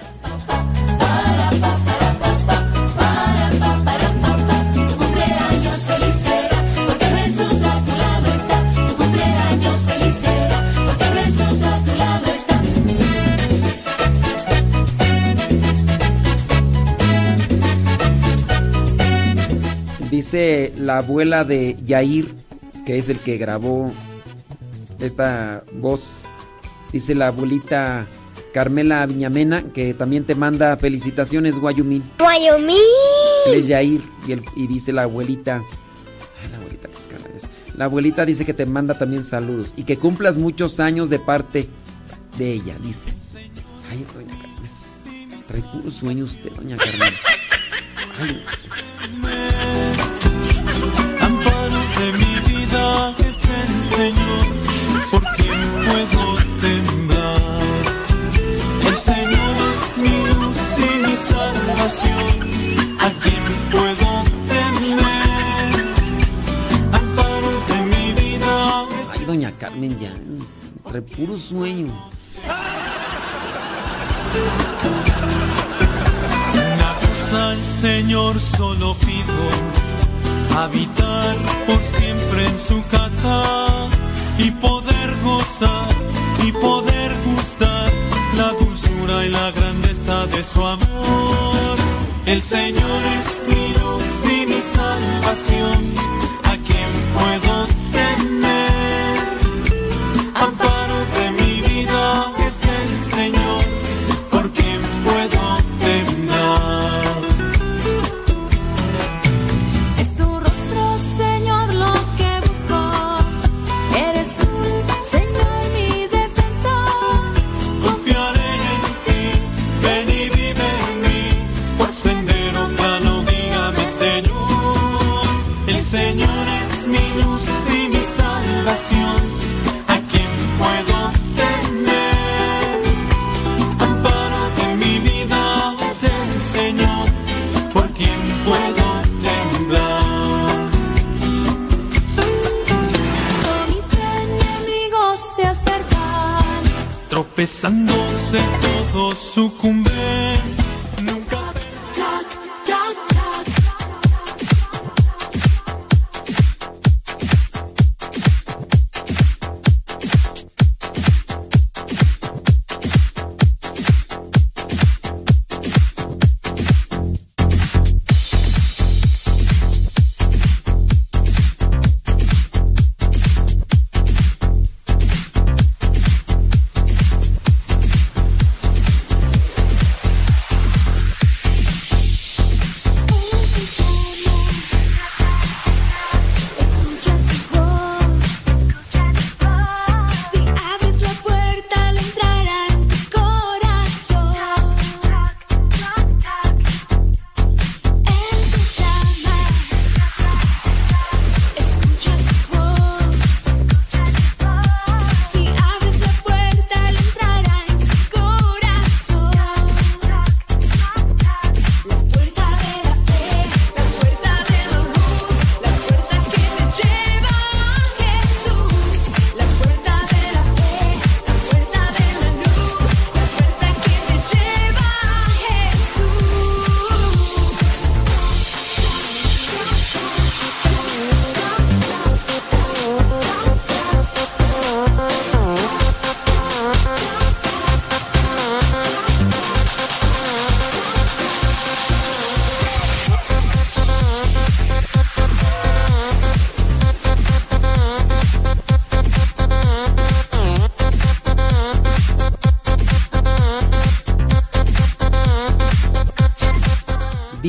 Dice la abuela de Yair, que es el que grabó esta voz. Dice la abuelita Carmela Viñamena, que también te manda felicitaciones, Guayumín. Él es Yair y, el- y dice la abuelita. Ay, la abuelita es. La abuelita dice que te manda también saludos y que cumplas muchos años de parte de ella, dice. Ay, doña Carmen. Trae puro sueño usted, doña Carmen. Ay, mi vida es el Señor, por quien puedo temblar. El Señor es mi luz y mi salvación, a quien puedo temer. Amparo de mi vida ay, doña Carmen, ya. Trae puro sueño. Una cosa al Señor solo pido, habitar por siempre en su casa y poder gozar y poder gustar la dulzura y la grandeza de su amor. El Señor es mi luz y mi salvación,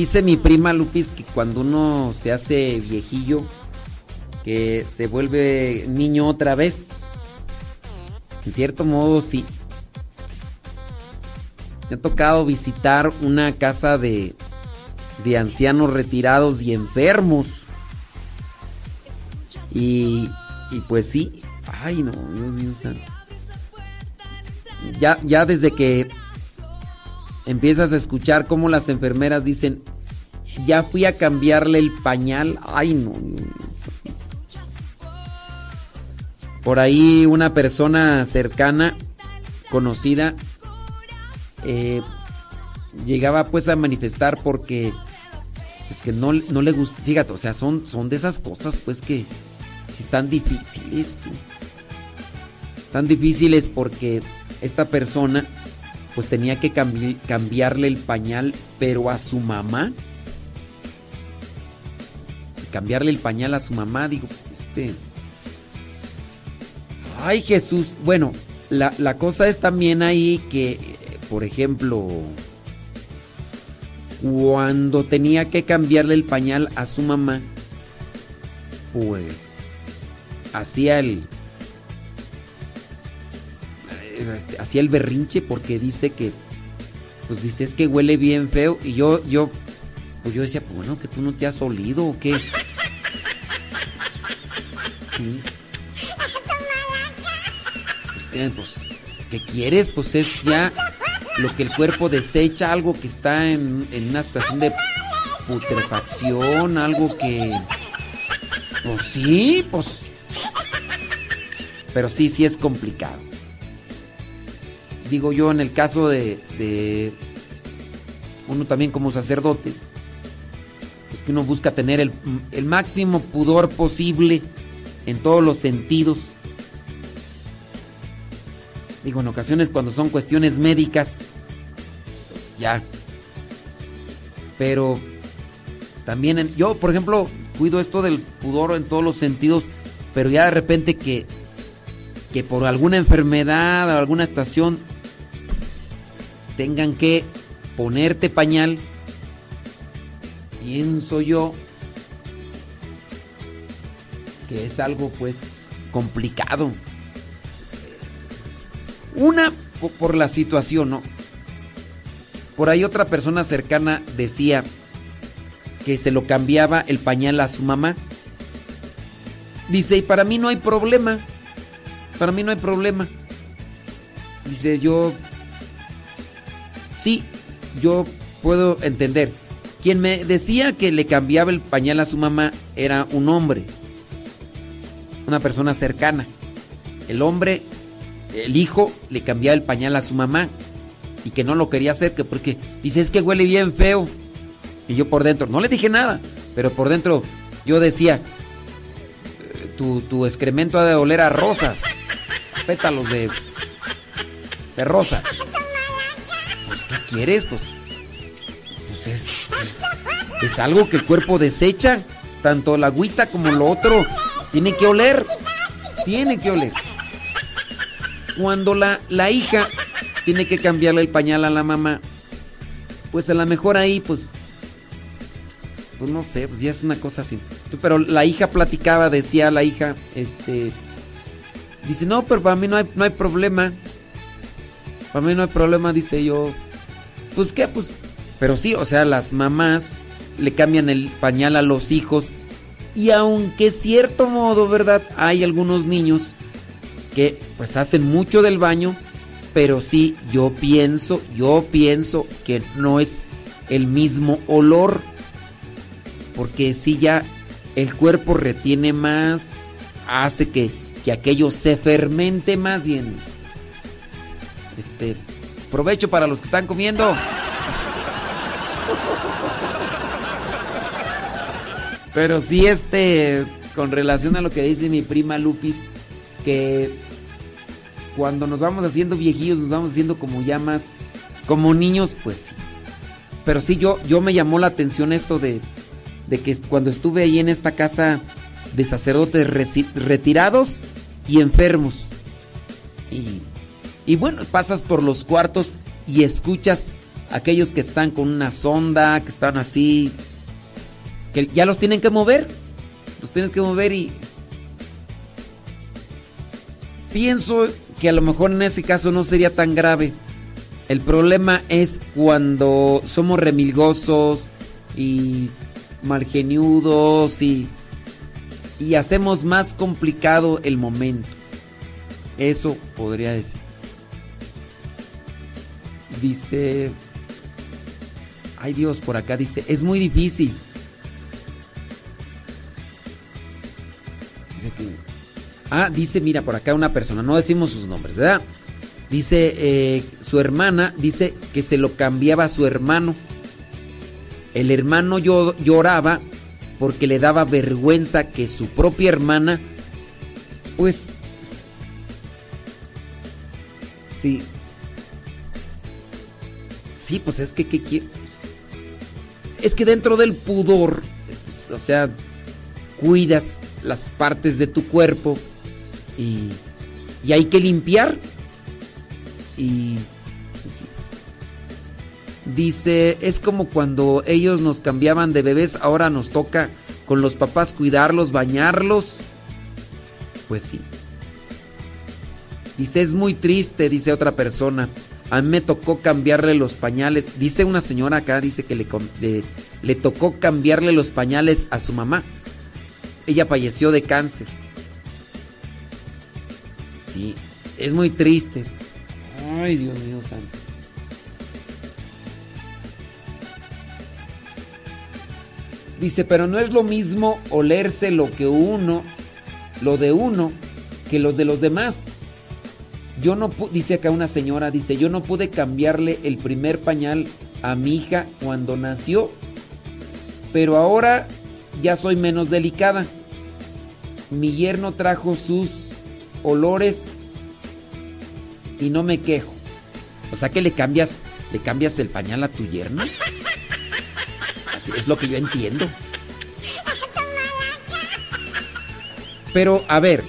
Dice mi prima Lupis que cuando uno se hace viejillo, que se vuelve niño otra vez. En cierto modo, sí. Me ha tocado visitar una casa de, de ancianos retirados y enfermos. Y, y pues sí. Ay, no, Dios mío santo. Ya, ya desde que empiezas a escuchar cómo las enfermeras dicen, ya fui a cambiarle el pañal. Ay, no. Por ahí una persona cercana, conocida, eh, llegaba pues a manifestar porque pues que no, no le gusta, fíjate, o sea, son, son de esas cosas pues que si están difíciles, tú. Tan difíciles porque esta persona pues tenía que cambi- cambiarle el pañal, pero a su mamá. Cambiarle el pañal a su mamá, digo, este... Ay Jesús, bueno, la, la cosa es también ahí que, eh, por ejemplo, cuando tenía que cambiarle el pañal a su mamá, pues hacía el eh, este, hacía el berrinche porque dice que pues dice es que huele bien feo y yo yo pues yo decía, pues bueno, que tú no te has olido o qué. Sí. Pues, pues, ¿qué quieres? Pues es ya lo que el cuerpo desecha, algo que está en, en una situación de putrefacción, algo que... Pues sí, pues... Pero sí, sí es complicado. Digo yo, en el caso de, de uno también como sacerdote, que uno busca tener el, máximo pudor posible en todos los sentidos. Digo, en ocasiones cuando son cuestiones médicas, pues ya. Pero también en- yo, por ejemplo, cuido esto del pudor en todos los sentidos, pero ya de repente que, que por alguna enfermedad o alguna estación tengan que ponerte pañal, pienso yo que es algo pues complicado. Una po- por la situación, ¿no? Por ahí otra persona cercana decía que se lo cambiaba el pañal a su mamá. Dice, y para mí no hay problema. Para mí no hay problema. Dice, yo... Sí, yo puedo entender. Quien me decía que le cambiaba el pañal a su mamá era un hombre. Una persona cercana. El hombre, el hijo, le cambiaba el pañal a su mamá. Y que no lo quería hacer, que porque dice, es que huele bien feo. Y yo por dentro, no le dije nada, pero por dentro yo decía, "Eh, tu, tu excremento ha de oler a rosas, pétalos de, de rosa. Pues, ¿qué quieres? Pues, pues es, es, algo que el cuerpo desecha, tanto la agüita como lo otro, tiene que oler, tiene que oler. Cuando la, la hija tiene que cambiarle el pañal a la mamá, pues a lo mejor ahí, pues, pues no sé, pues ya es una cosa así. Pero la hija platicaba, decía la hija, este, dice, no, pero para mí no hay, no hay problema. Para mí no hay problema, dice yo. Pues qué, pues, pero sí, o sea, las mamás le cambian el pañal a los hijos. Y aunque cierto modo, ¿verdad? Hay algunos niños que pues hacen mucho del baño, pero sí, yo pienso, yo pienso que no es el mismo olor. Porque si ya el cuerpo retiene más, hace que, que aquello se fermente más bien. Este, provecho para los que están comiendo. Pero sí, este, con relación a lo que dice mi prima Lupis, que cuando nos vamos haciendo viejillos, nos vamos haciendo como ya más, como niños, pues sí. Pero sí, yo, yo me llamó la atención esto de, de que cuando estuve ahí en esta casa de sacerdotes retirados y enfermos. Y, y bueno, pasas por los cuartos y escuchas aquellos que están con una sonda, que están así, que ya los tienen que mover. Los tienes que mover y pienso que a lo mejor en ese caso no sería tan grave. El problema es cuando somos remilgosos y malgeniudos y, y hacemos más complicado el momento. Eso podría decir. Dice... Ay Dios, por acá dice, es muy difícil. Ah, dice, mira, por acá una persona, no decimos sus nombres, ¿verdad? Dice, eh, su hermana, dice que se lo cambiaba a su hermano. El hermano llo- lloraba porque le daba vergüenza que su propia hermana, pues, sí, sí, pues es que, ¿qué quiere? Es que dentro del pudor, pues, o sea, cuidas las partes de tu cuerpo y, y hay que limpiar. Y dice, es como cuando ellos nos cambiaban de bebés, ahora nos toca con los papás cuidarlos, bañarlos. Pues sí. Dice, es muy triste, dice otra persona. A mí me tocó cambiarle los pañales. Dice una señora acá, dice que le, le tocó cambiarle los pañales a su mamá. Ella falleció de cáncer. Sí, es muy triste. Ay, Dios mío santo. Dice, pero no es lo mismo olerse lo que uno, lo de uno, que los de los demás. Yo no dice acá una señora, dice, yo no pude cambiarle el primer pañal a mi hija cuando nació, pero ahora ya soy menos delicada. Mi yerno trajo sus olores y no me quejo. O sea que le cambias, le cambias el pañal a tu yerno. Así es lo que yo entiendo. Pero a ver,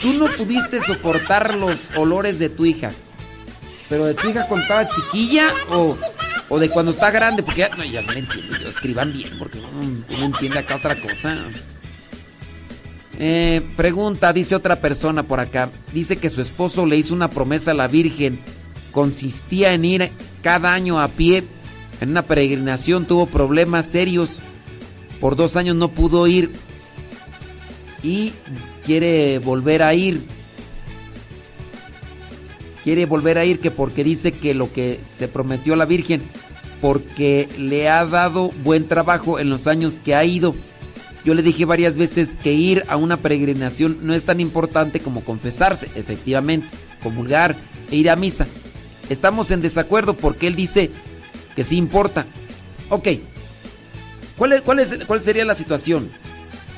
tú no pudiste soportar los olores de tu hija. Pero de tu hija cuando estaba chiquilla o, o de cuando está grande, porque ya no, ya no entiendo. Yo escriban bien, porque no entiende acá otra cosa. Eh, pregunta, dice otra persona por acá. Dice que su esposo le hizo una promesa a la Virgen. Consistía en ir cada año a pie en una peregrinación. Tuvo problemas serios. Por dos años no pudo ir. Y quiere volver a ir. Quiere volver a ir que porque dice que lo que se prometió a la Virgen. Porque le ha dado buen trabajo en los años que ha ido. Yo le dije varias veces que ir a una peregrinación no es tan importante como confesarse, efectivamente, comulgar e ir a misa. Estamos en desacuerdo porque él dice que sí importa. Ok, ¿cuál, es, cuál, sería la situación?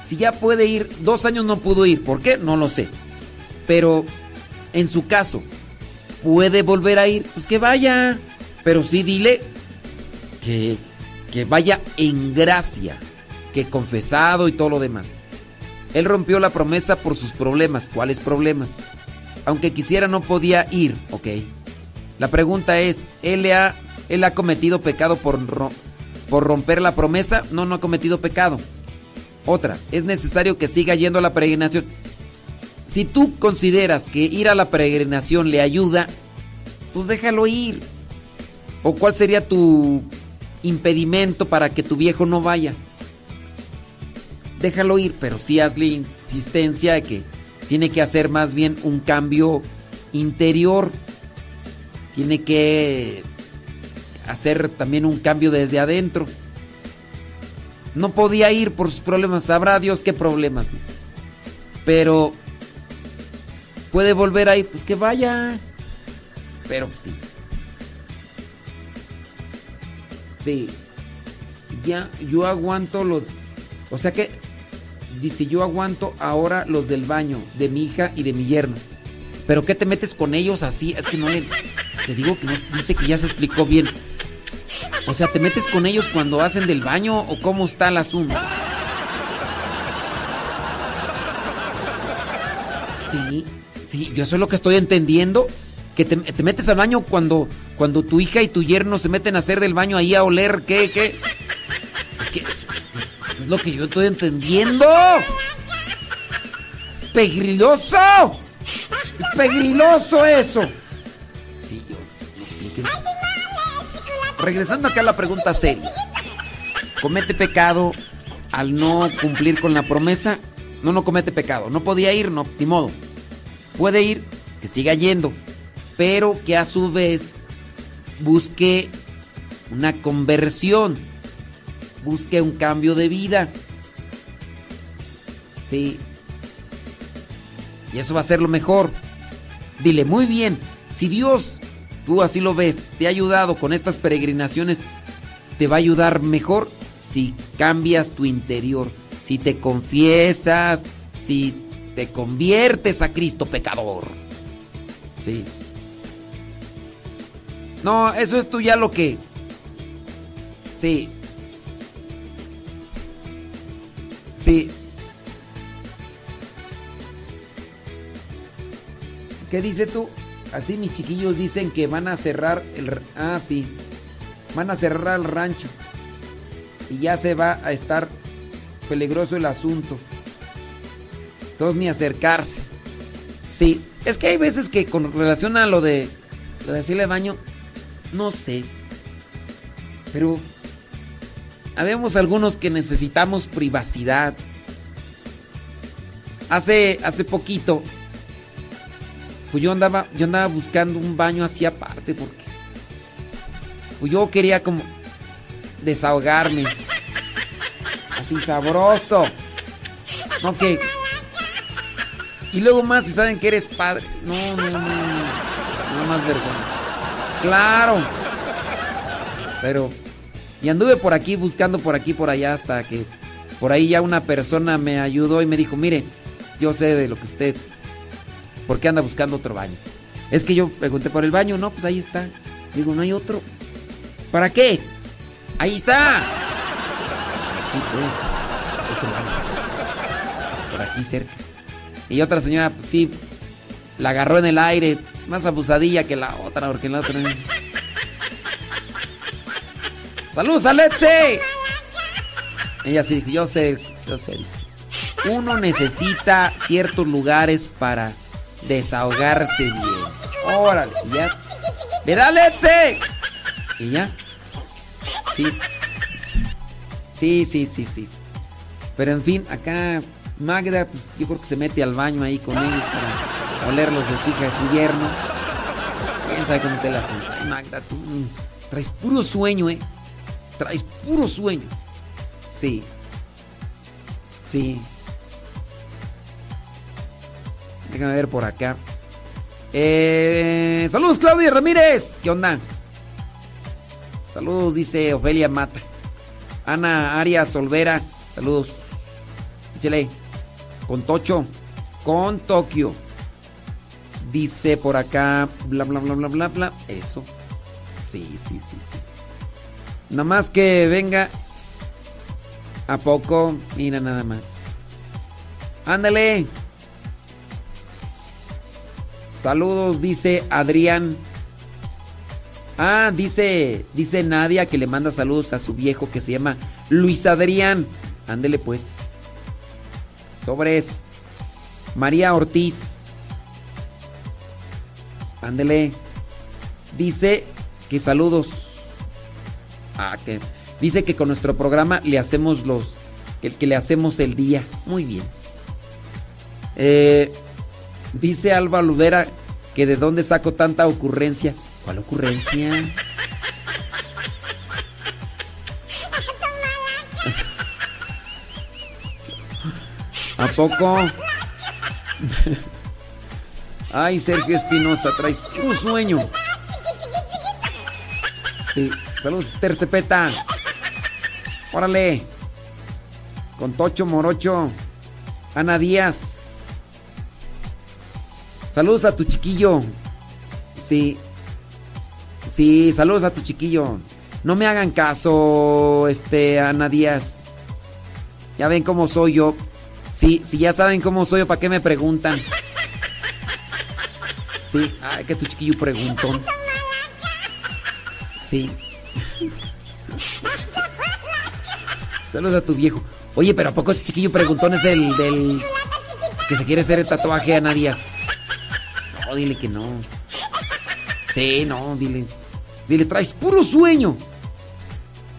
Si ya puede ir, dos años no pudo ir, ¿por qué? No lo sé. Pero en su caso, ¿puede volver a ir? Pues que vaya. Pero sí dile que vaya en gracia que confesado y todo lo demás. Él rompió la promesa por sus problemas. ¿Cuáles problemas? Aunque quisiera no podía ir, ok. La pregunta es, ¿él, ha, él ha cometido pecado por, por romper la promesa? No, no ha cometido pecado. Otra, es necesario que siga yendo a la peregrinación. Si tú consideras que ir a la peregrinación le ayuda, pues déjalo ir. ¿O cuál sería tu impedimento para que tu viejo no vaya? Déjalo ir, pero sí hazle insistencia de que tiene que hacer más bien un cambio interior. Tiene que hacer también un cambio desde adentro. No podía ir por sus problemas, sabrá Dios qué problemas. Pero puede volver a ir, pues que vaya. Pero sí. Sí. Ya, yo aguanto los... O sea que dice, yo aguanto ahora los del baño, de mi hija y de mi yerno. Pero ¿qué te metes con ellos así? Es que no le... Te digo que no, dice que ya se explicó bien. O sea, ¿te metes con ellos cuando hacen del baño o cómo está el asunto? Sí, sí, yo eso es lo que estoy entendiendo. Que te, te metes al baño cuando, cuando tu hija y tu yerno se meten a hacer del baño ahí a oler, ¿qué? ¿Qué? Es que es lo que yo estoy entendiendo. Es pegriloso. Pegriloso eso. Sí, yo. Regresando acá a la pregunta seria. ¿Comete pecado al no cumplir con la promesa? No, no comete pecado. No podía ir, no, ni. Puede ir, que siga yendo, pero que a su vez busque una conversión, busque un cambio de vida. Sí. Y eso va a ser lo mejor. Dile, muy bien, si Dios, tú así lo ves, te ha ayudado con estas peregrinaciones, te va a ayudar mejor si cambias tu interior, si te confiesas, si te conviertes a Cristo pecador. Sí. No, eso es tú ya lo que... Sí. Sí. ¿Qué dice tú? Así mis chiquillos dicen que van a cerrar el... Ah, sí. Van a cerrar el rancho. Y ya se va a estar peligroso el asunto. Todos ni acercarse. Sí. Es que hay veces que con relación a lo de... Lo de hacerle baño... No sé. Pero... Habemos algunos que necesitamos privacidad. Hace, hace poquito pues yo andaba, yo andaba buscando un baño así aparte porque pues yo quería como desahogarme. Así sabroso. No que y luego más si saben que eres padre. No, no, no. No, no más vergüenza. Claro. Pero y anduve por aquí buscando por aquí por allá hasta que por ahí ya una persona me ayudó y me dijo, "Mire, yo sé de lo que usted ¿Por qué anda buscando otro baño? Es que yo pregunté por el baño, no, pues ahí está. Digo, no hay otro. ¿Para qué? Ahí está. Sí, pues. Otro baño. Por aquí cerca. Y otra señora, pues sí, la agarró en el aire. Es más abusadilla que la otra, porque la otra. ¡Saludos, Alexei! Ella sí, yo sé, yo sé. dice. Uno necesita ciertos lugares para desahogarse bien. Órale, ya. ¡Mira, Letze! Y ya. Sí. Sí, sí, sí, sí. Pero en fin, acá Magda, pues yo creo que se mete al baño ahí con ellos para olerlos de su hija, de su yerno. ¿Quién sabe cómo está el asunto? Ay, Magda, tú traes puro sueño, ¿eh? Traes puro sueño. Sí. Sí. Déjame ver por acá. Eh, saludos, Claudia Ramírez. ¿Qué onda? Saludos, dice Ofelia Mata. Ana Arias Olvera. Saludos. Échale. Con Tocho. Con Tokio. Dice por acá. Bla, bla, bla, bla, bla, bla. Eso. Sí, sí, sí, sí. Nada más que venga. ¿A poco? Mira nada más. Ándale. Saludos, dice Adrián. Ah, dice, dice Nadia que le manda saludos a su viejo que se llama Luis Adrián. Ándele pues. Sobres. María Ortiz. Ándele. Dice que saludos. Dice que con nuestro programa le hacemos los que, que le hacemos el día. Muy bien. Eh, dice Alba Lubera que de dónde saco tanta ocurrencia. ¿Cuál ocurrencia? ¿A poco? Ay, Sergio Espinosa, traes puro sueño. Sí, saludos, Esther Cepeta. Órale. Con Tocho Morocho. Ana Díaz. Saludos a tu chiquillo. Sí. Sí, saludos a tu chiquillo. No me hagan caso, este, Ana Díaz. Ya ven cómo soy yo. Sí, si ya saben cómo soy yo, ¿para qué me preguntan? Sí, ay, que tu chiquillo preguntón. Sí. Saludos a tu viejo. Oye, pero ¿a poco ese chiquillo preguntón es el del que se quiere hacer el tatuaje a Nadías? No, dile que no. Sí, no, dile. Dile, traes puro sueño.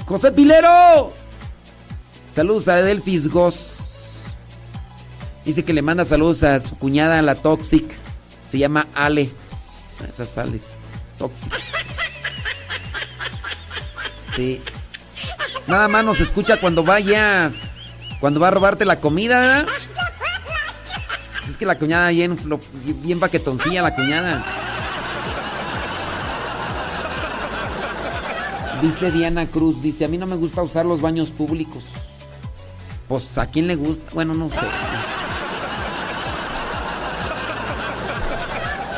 José Pilero. Saludos a Delfis Goss. Dice que le manda saludos a su cuñada, la Toxic. Se llama Ale. Esas Ales. Tóxicas. Sí. Nada más nos escucha cuando vaya. Cuando va a robarte la comida, Es que la cuñada bien, bien paquetoncilla, la cuñada. Dice Diana Cruz, dice, a mí no me gusta usar los baños públicos. Pues a quién le gusta, bueno, no sé.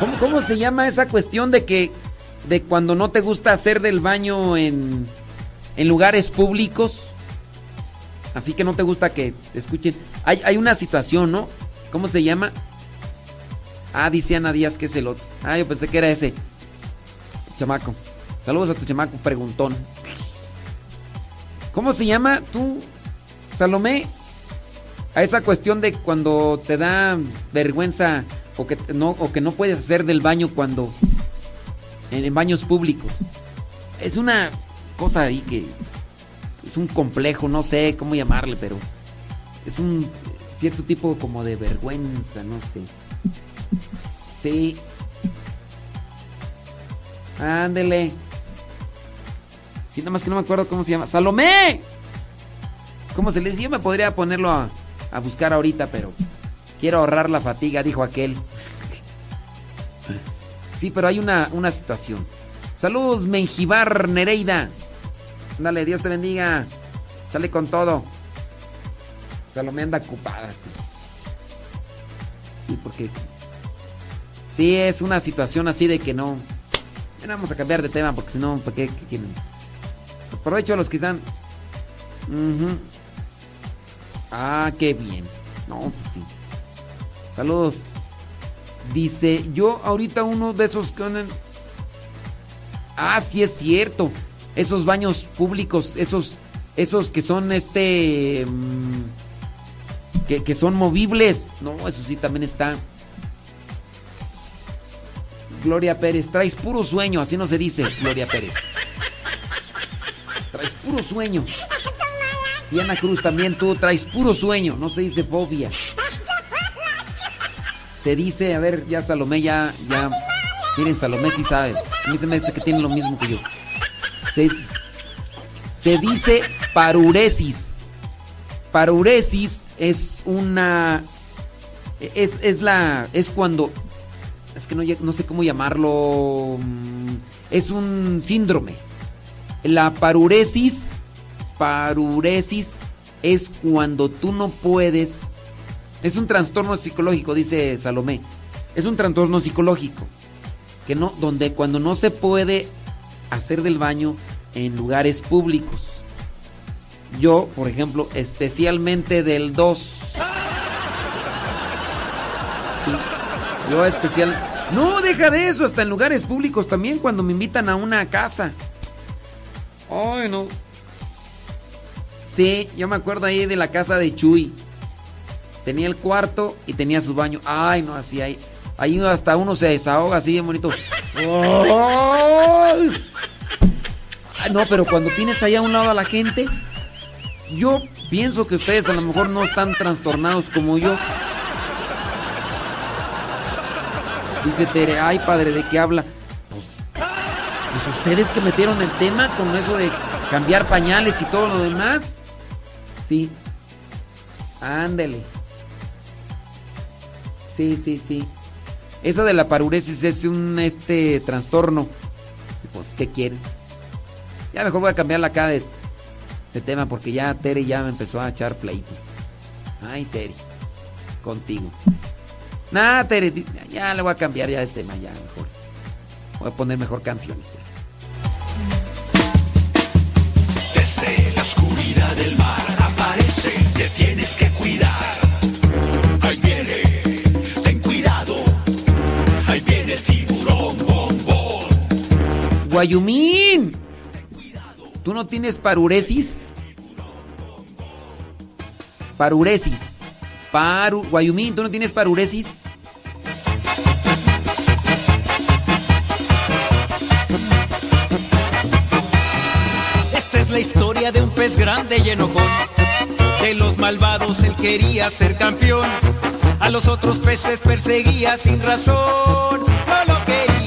¿Cómo, cómo se llama esa cuestión de que de cuando no te gusta hacer del baño en, en lugares públicos? Así que no te gusta que escuchen. Hay, hay una situación, ¿no? ¿Cómo se llama? Ah, dice Ana Díaz que es el otro. Ah, yo pensé que era ese. Chamaco. Saludos a tu chamaco preguntón. ¿Cómo se llama tú, Salomé? A esa cuestión de cuando te da vergüenza o que no, o que no puedes hacer del baño cuando en, en baños públicos. Es una cosa ahí que es un complejo, no sé cómo llamarle, pero es un cierto tipo como de vergüenza, no sé. Sí. Ándele. Sí, nada más que no me acuerdo cómo se llama. ¡Salomé! ¿Cómo se le dice? Yo me podría ponerlo a, a buscar ahorita, pero quiero ahorrar la fatiga, dijo aquel. Sí, pero hay una, una situación. Saludos, Menjivar Nereida. Dale, Dios te bendiga. Sale con todo. Salomé anda ocupada. Sí, porque... Sí, es una situación así de que no... Vamos a cambiar de tema porque si no, ¿para qué, qué quieren? Aprovecho a los que están... Ah, qué bien. No, pues sí. Saludos. Dice, yo ahorita uno de esos que Ah, sí es cierto. Esos baños públicos, esos, esos que son este, mm, que, que son movibles. No, eso sí también está. Gloria Pérez, traes puro sueño, así no se dice, Gloria Pérez. Traes puro sueño. Diana Cruz, también tú traes puro sueño, no se dice fobia. Se dice, a ver, ya Salomé, ya, ya. Miren, Salomé sí sabe. A mí se me dice que tiene lo mismo que yo. Se, se dice paruresis. Paruresis es una. Es, es la. Es cuando. Es que no, no sé cómo llamarlo. mm, Es un síndrome. La paruresis. Paruresis es cuando tú no puedes. Es un trastorno psicológico, dice Salomé. Es un trastorno psicológico. Que no, donde cuando no se puede hacer del baño en lugares públicos. Yo, por ejemplo, especialmente del 2. Sí, yo especial. No, deja de eso, hasta en lugares públicos también cuando me invitan a una casa. Ay, no. Sí, yo me acuerdo ahí de la casa de Chuy. Tenía el cuarto y tenía su baño. Ay, no, así ahí. Ahí hasta uno se desahoga así bien bonito. No, pero cuando tienes ahí a un lado a la gente, yo pienso que ustedes a lo mejor no están trastornados como yo. Dice Tere, ay padre, ¿de qué habla? Pues, pues ustedes que metieron el tema con eso de cambiar pañales y todo lo demás. Sí. Ándele. Sí, sí, sí. Eso de la paruresis es un este trastorno. Pues, ¿qué quieren? Ya mejor voy a cambiar la cara de, tema porque ya Tere ya me empezó a echar pleito. Ay, Tere. Contigo. Nada, Tere, di- ya le voy a cambiar ya de tema, ya mejor. Voy a poner mejor canciones. Desde la oscuridad del mar aparece, te tienes que cuidar. Guayumín. ¿Tú no tienes paruresis? Paruresis. Paru Guayumín, ¿tú no tienes paruresis? Esta es la historia de un pez grande y enojón. De los malvados él quería ser campeón. A los otros peces perseguía sin razón.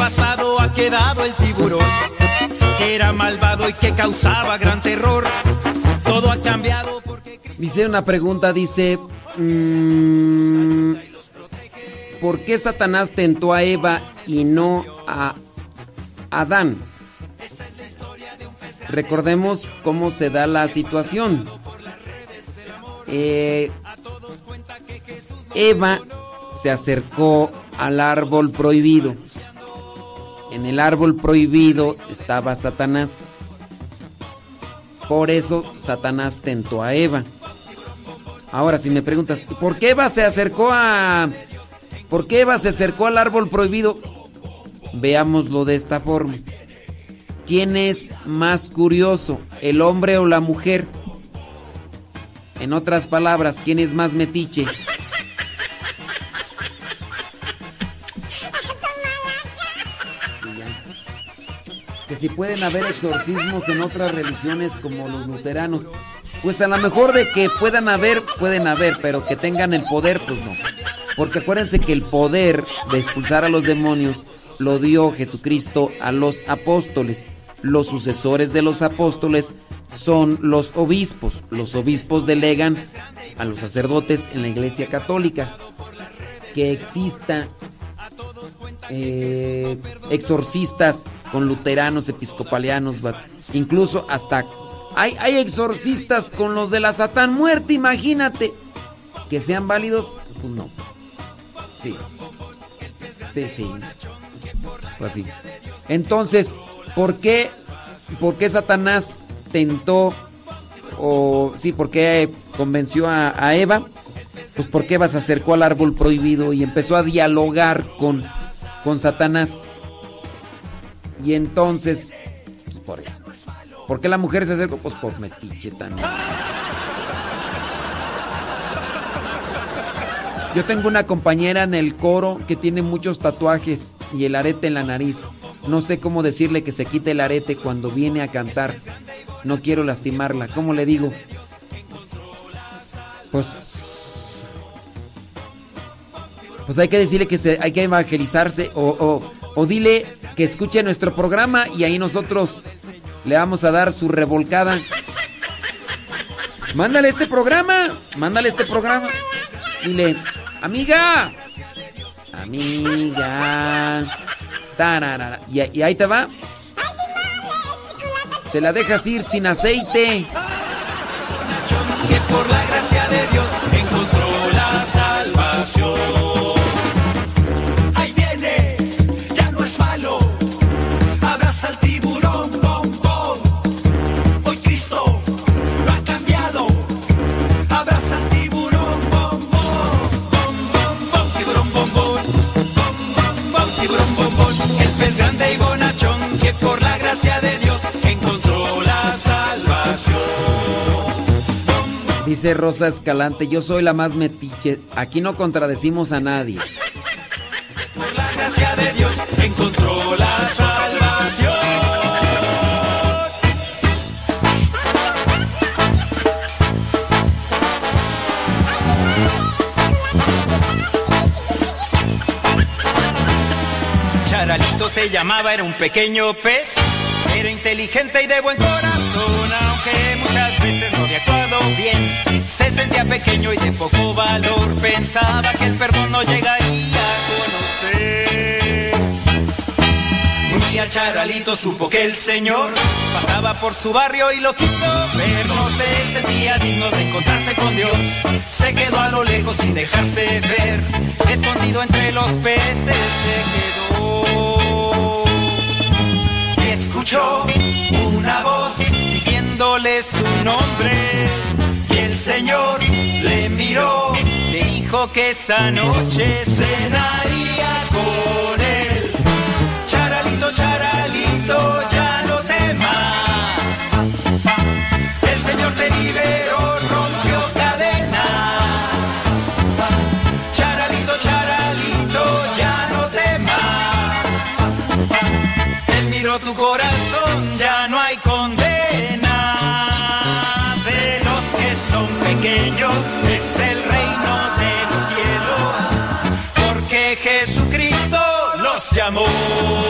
Pasado ha quedado el tiburón, que era malvado y que causaba gran terror. Todo ha cambiado porque Dice una pregunta, dice, mm, ¿por qué Satanás tentó a Eva y no a Adán? Recordemos cómo se da la situación. Eh, Eva se acercó al árbol prohibido. En el árbol prohibido estaba Satanás. Por eso Satanás tentó a Eva. Ahora, si me preguntas, ¿por qué Eva se acercó a... ¿Por qué Eva se acercó al árbol prohibido? Veámoslo de esta forma. ¿Quién es más curioso, el hombre o la mujer? En otras palabras, ¿quién es más metiche? Si pueden haber exorcismos en otras religiones como los luteranos, pues a lo mejor de que puedan haber, pueden haber, pero que tengan el poder, pues no. Porque acuérdense que el poder de expulsar a los demonios lo dio Jesucristo a los apóstoles. Los sucesores de los apóstoles son los obispos. Los obispos delegan a los sacerdotes en la iglesia católica. Que exista eh, exorcistas con luteranos, episcopalianos, incluso hasta hay, hay exorcistas con los de la Satán muerte, imagínate. Que sean válidos, pues no. Sí. Sí, sí. Pues así. Entonces, ¿por qué, por qué Satanás tentó o sí, por qué convenció a Eva? Pues porque Eva se acercó al árbol prohibido y empezó a dialogar con, con Satanás. Y entonces, pues por. ¿Por qué la mujer se acercó? Pues por metiche también. Yo tengo una compañera en el coro que tiene muchos tatuajes y el arete en la nariz. No sé cómo decirle que se quite el arete cuando viene a cantar. No quiero lastimarla. ¿Cómo le digo? Pues. Pues hay que decirle que hay que evangelizarse o dile que escuche nuestro programa y ahí nosotros le vamos a dar su revolcada. Mándale este programa, mándale este programa. Dile, amiga, amiga. Tararara. Y, y ahí te va. Se la dejas ir sin aceite. que por la gracia de Dios encontró la salvación. Dice Rosa Escalante, yo soy la más metiche. Aquí no contradecimos a nadie. Por la gracia de Dios encontró la salvación. Charalito se llamaba, era un pequeño pez. Era inteligente y de buen corazón, aunque muchas pequeño y de poco valor. Pensaba que el perdón no llegaría a conocer. Un día Charalito supo que el Señor pasaba por su barrio y lo quiso ver. No se sentía digno de encontrarse con Dios. Se quedó a lo lejos sin dejarse ver. Escondido entre los peces se quedó. Y escuchó una voz diciéndole su nombre. Señor le miró, le dijo que esa noche cenaría con él. Charalito, charalito, ya no temas. El Señor te liberó, rompió cadenas. Charalito, charalito, ya no temas. Él miró tu corazón, es el reino de los cielos. Porque Jesucristo los llamó.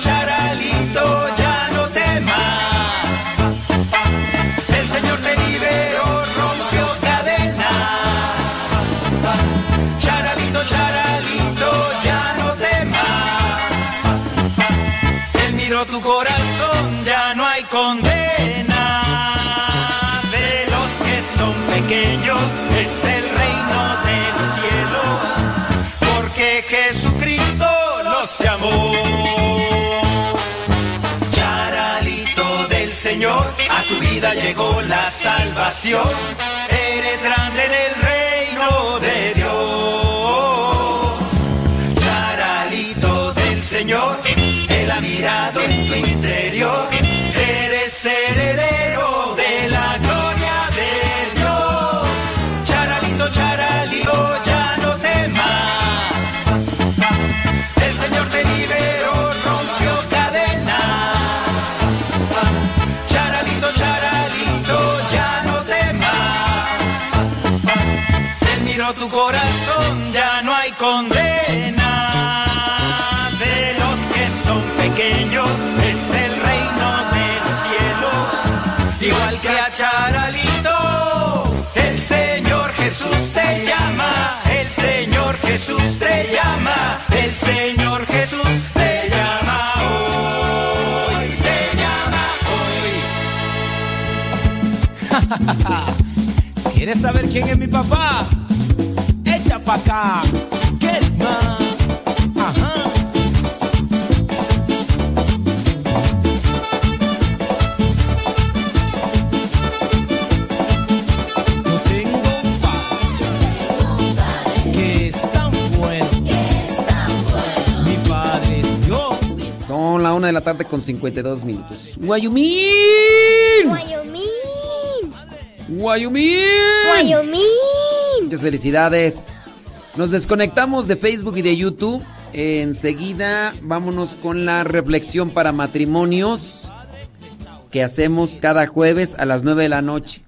Charalito, ya no temas. El Señor te liberó, rompió cadenas. Charalito, charalito, ya no temas. Él miró tu corazón, ya no hay condena. De los que son pequeños es el reino A tu vida llegó la salvación. Eres grande en el reino de Dios. Charalito del Señor, Él ha mirado te llama. El Señor Jesús te llama hoy. Te llama hoy. ¿Quieres saber quién es mi papá? Echa pa' acá. La tarde con 52 minutos. ¡Guayumín! ¡Guayumín! Wyoming. Muchas felicidades. Nos desconectamos de Facebook y de YouTube. Enseguida vámonos con la reflexión para matrimonios que hacemos cada jueves a las 9 de la noche.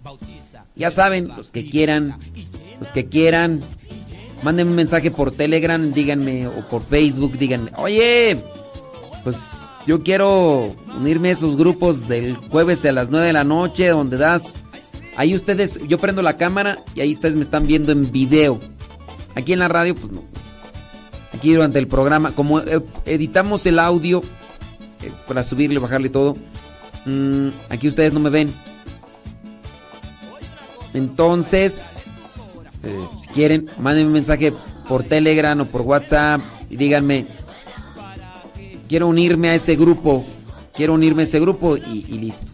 Ya saben, los que quieran, los que quieran, mándenme un mensaje por Telegram, díganme, o por Facebook, díganme, oye, pues Yo quiero unirme a esos grupos del jueves a las 9 de la noche donde das... Ahí ustedes, yo prendo la cámara y ahí ustedes me están viendo en video. Aquí en la radio, pues no. Aquí durante el programa, como eh, editamos el audio eh, para subirle, bajarle todo, mm, aquí ustedes no me ven. Entonces, eh, si quieren, mándenme un mensaje por Telegram o por WhatsApp y díganme, quiero unirme a ese grupo, quiero unirme a ese grupo y, listo.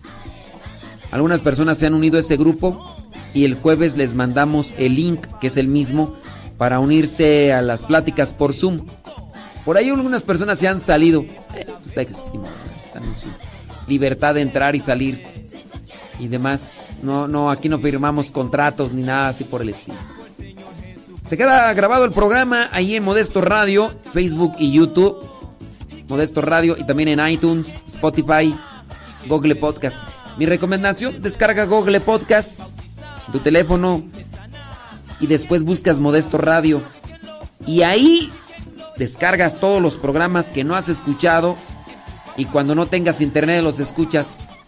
Algunas personas se han unido a ese grupo y el jueves les mandamos el link, que es el mismo, para unirse a las pláticas por Zoom. Por ahí algunas personas se han salido. Eh, pues, está- están en su libertad de entrar y salir y demás. No, no, aquí no firmamos contratos ni nada así por el estilo. Se queda grabado el programa ahí en Modesto Radio, Facebook y YouTube. Modesto Radio y también en iTunes, Spotify, Google Podcast. Mi recomendación, descarga Google Podcast tu teléfono y después buscas Modesto Radio. Y ahí descargas todos los programas que no has escuchado y cuando no tengas internet los escuchas.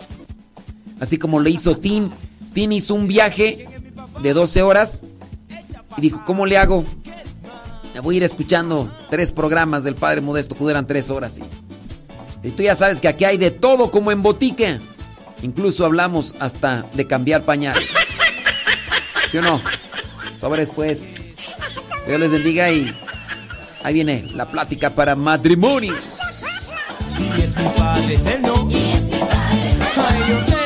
Así como lo hizo Tim. Tim hizo un viaje de 12 horas y dijo, ¿cómo le hago? Voy a ir escuchando tres programas del Padre Modesto que duran tres horas. Y, y tú ya sabes que aquí hay de todo como en botique. Incluso hablamos hasta de cambiar pañales. ¿Sí o no? Sobres pues. Dios les bendiga y ahí viene la plática para matrimonios. Y es mi padre eterno. Ay, yo tengo un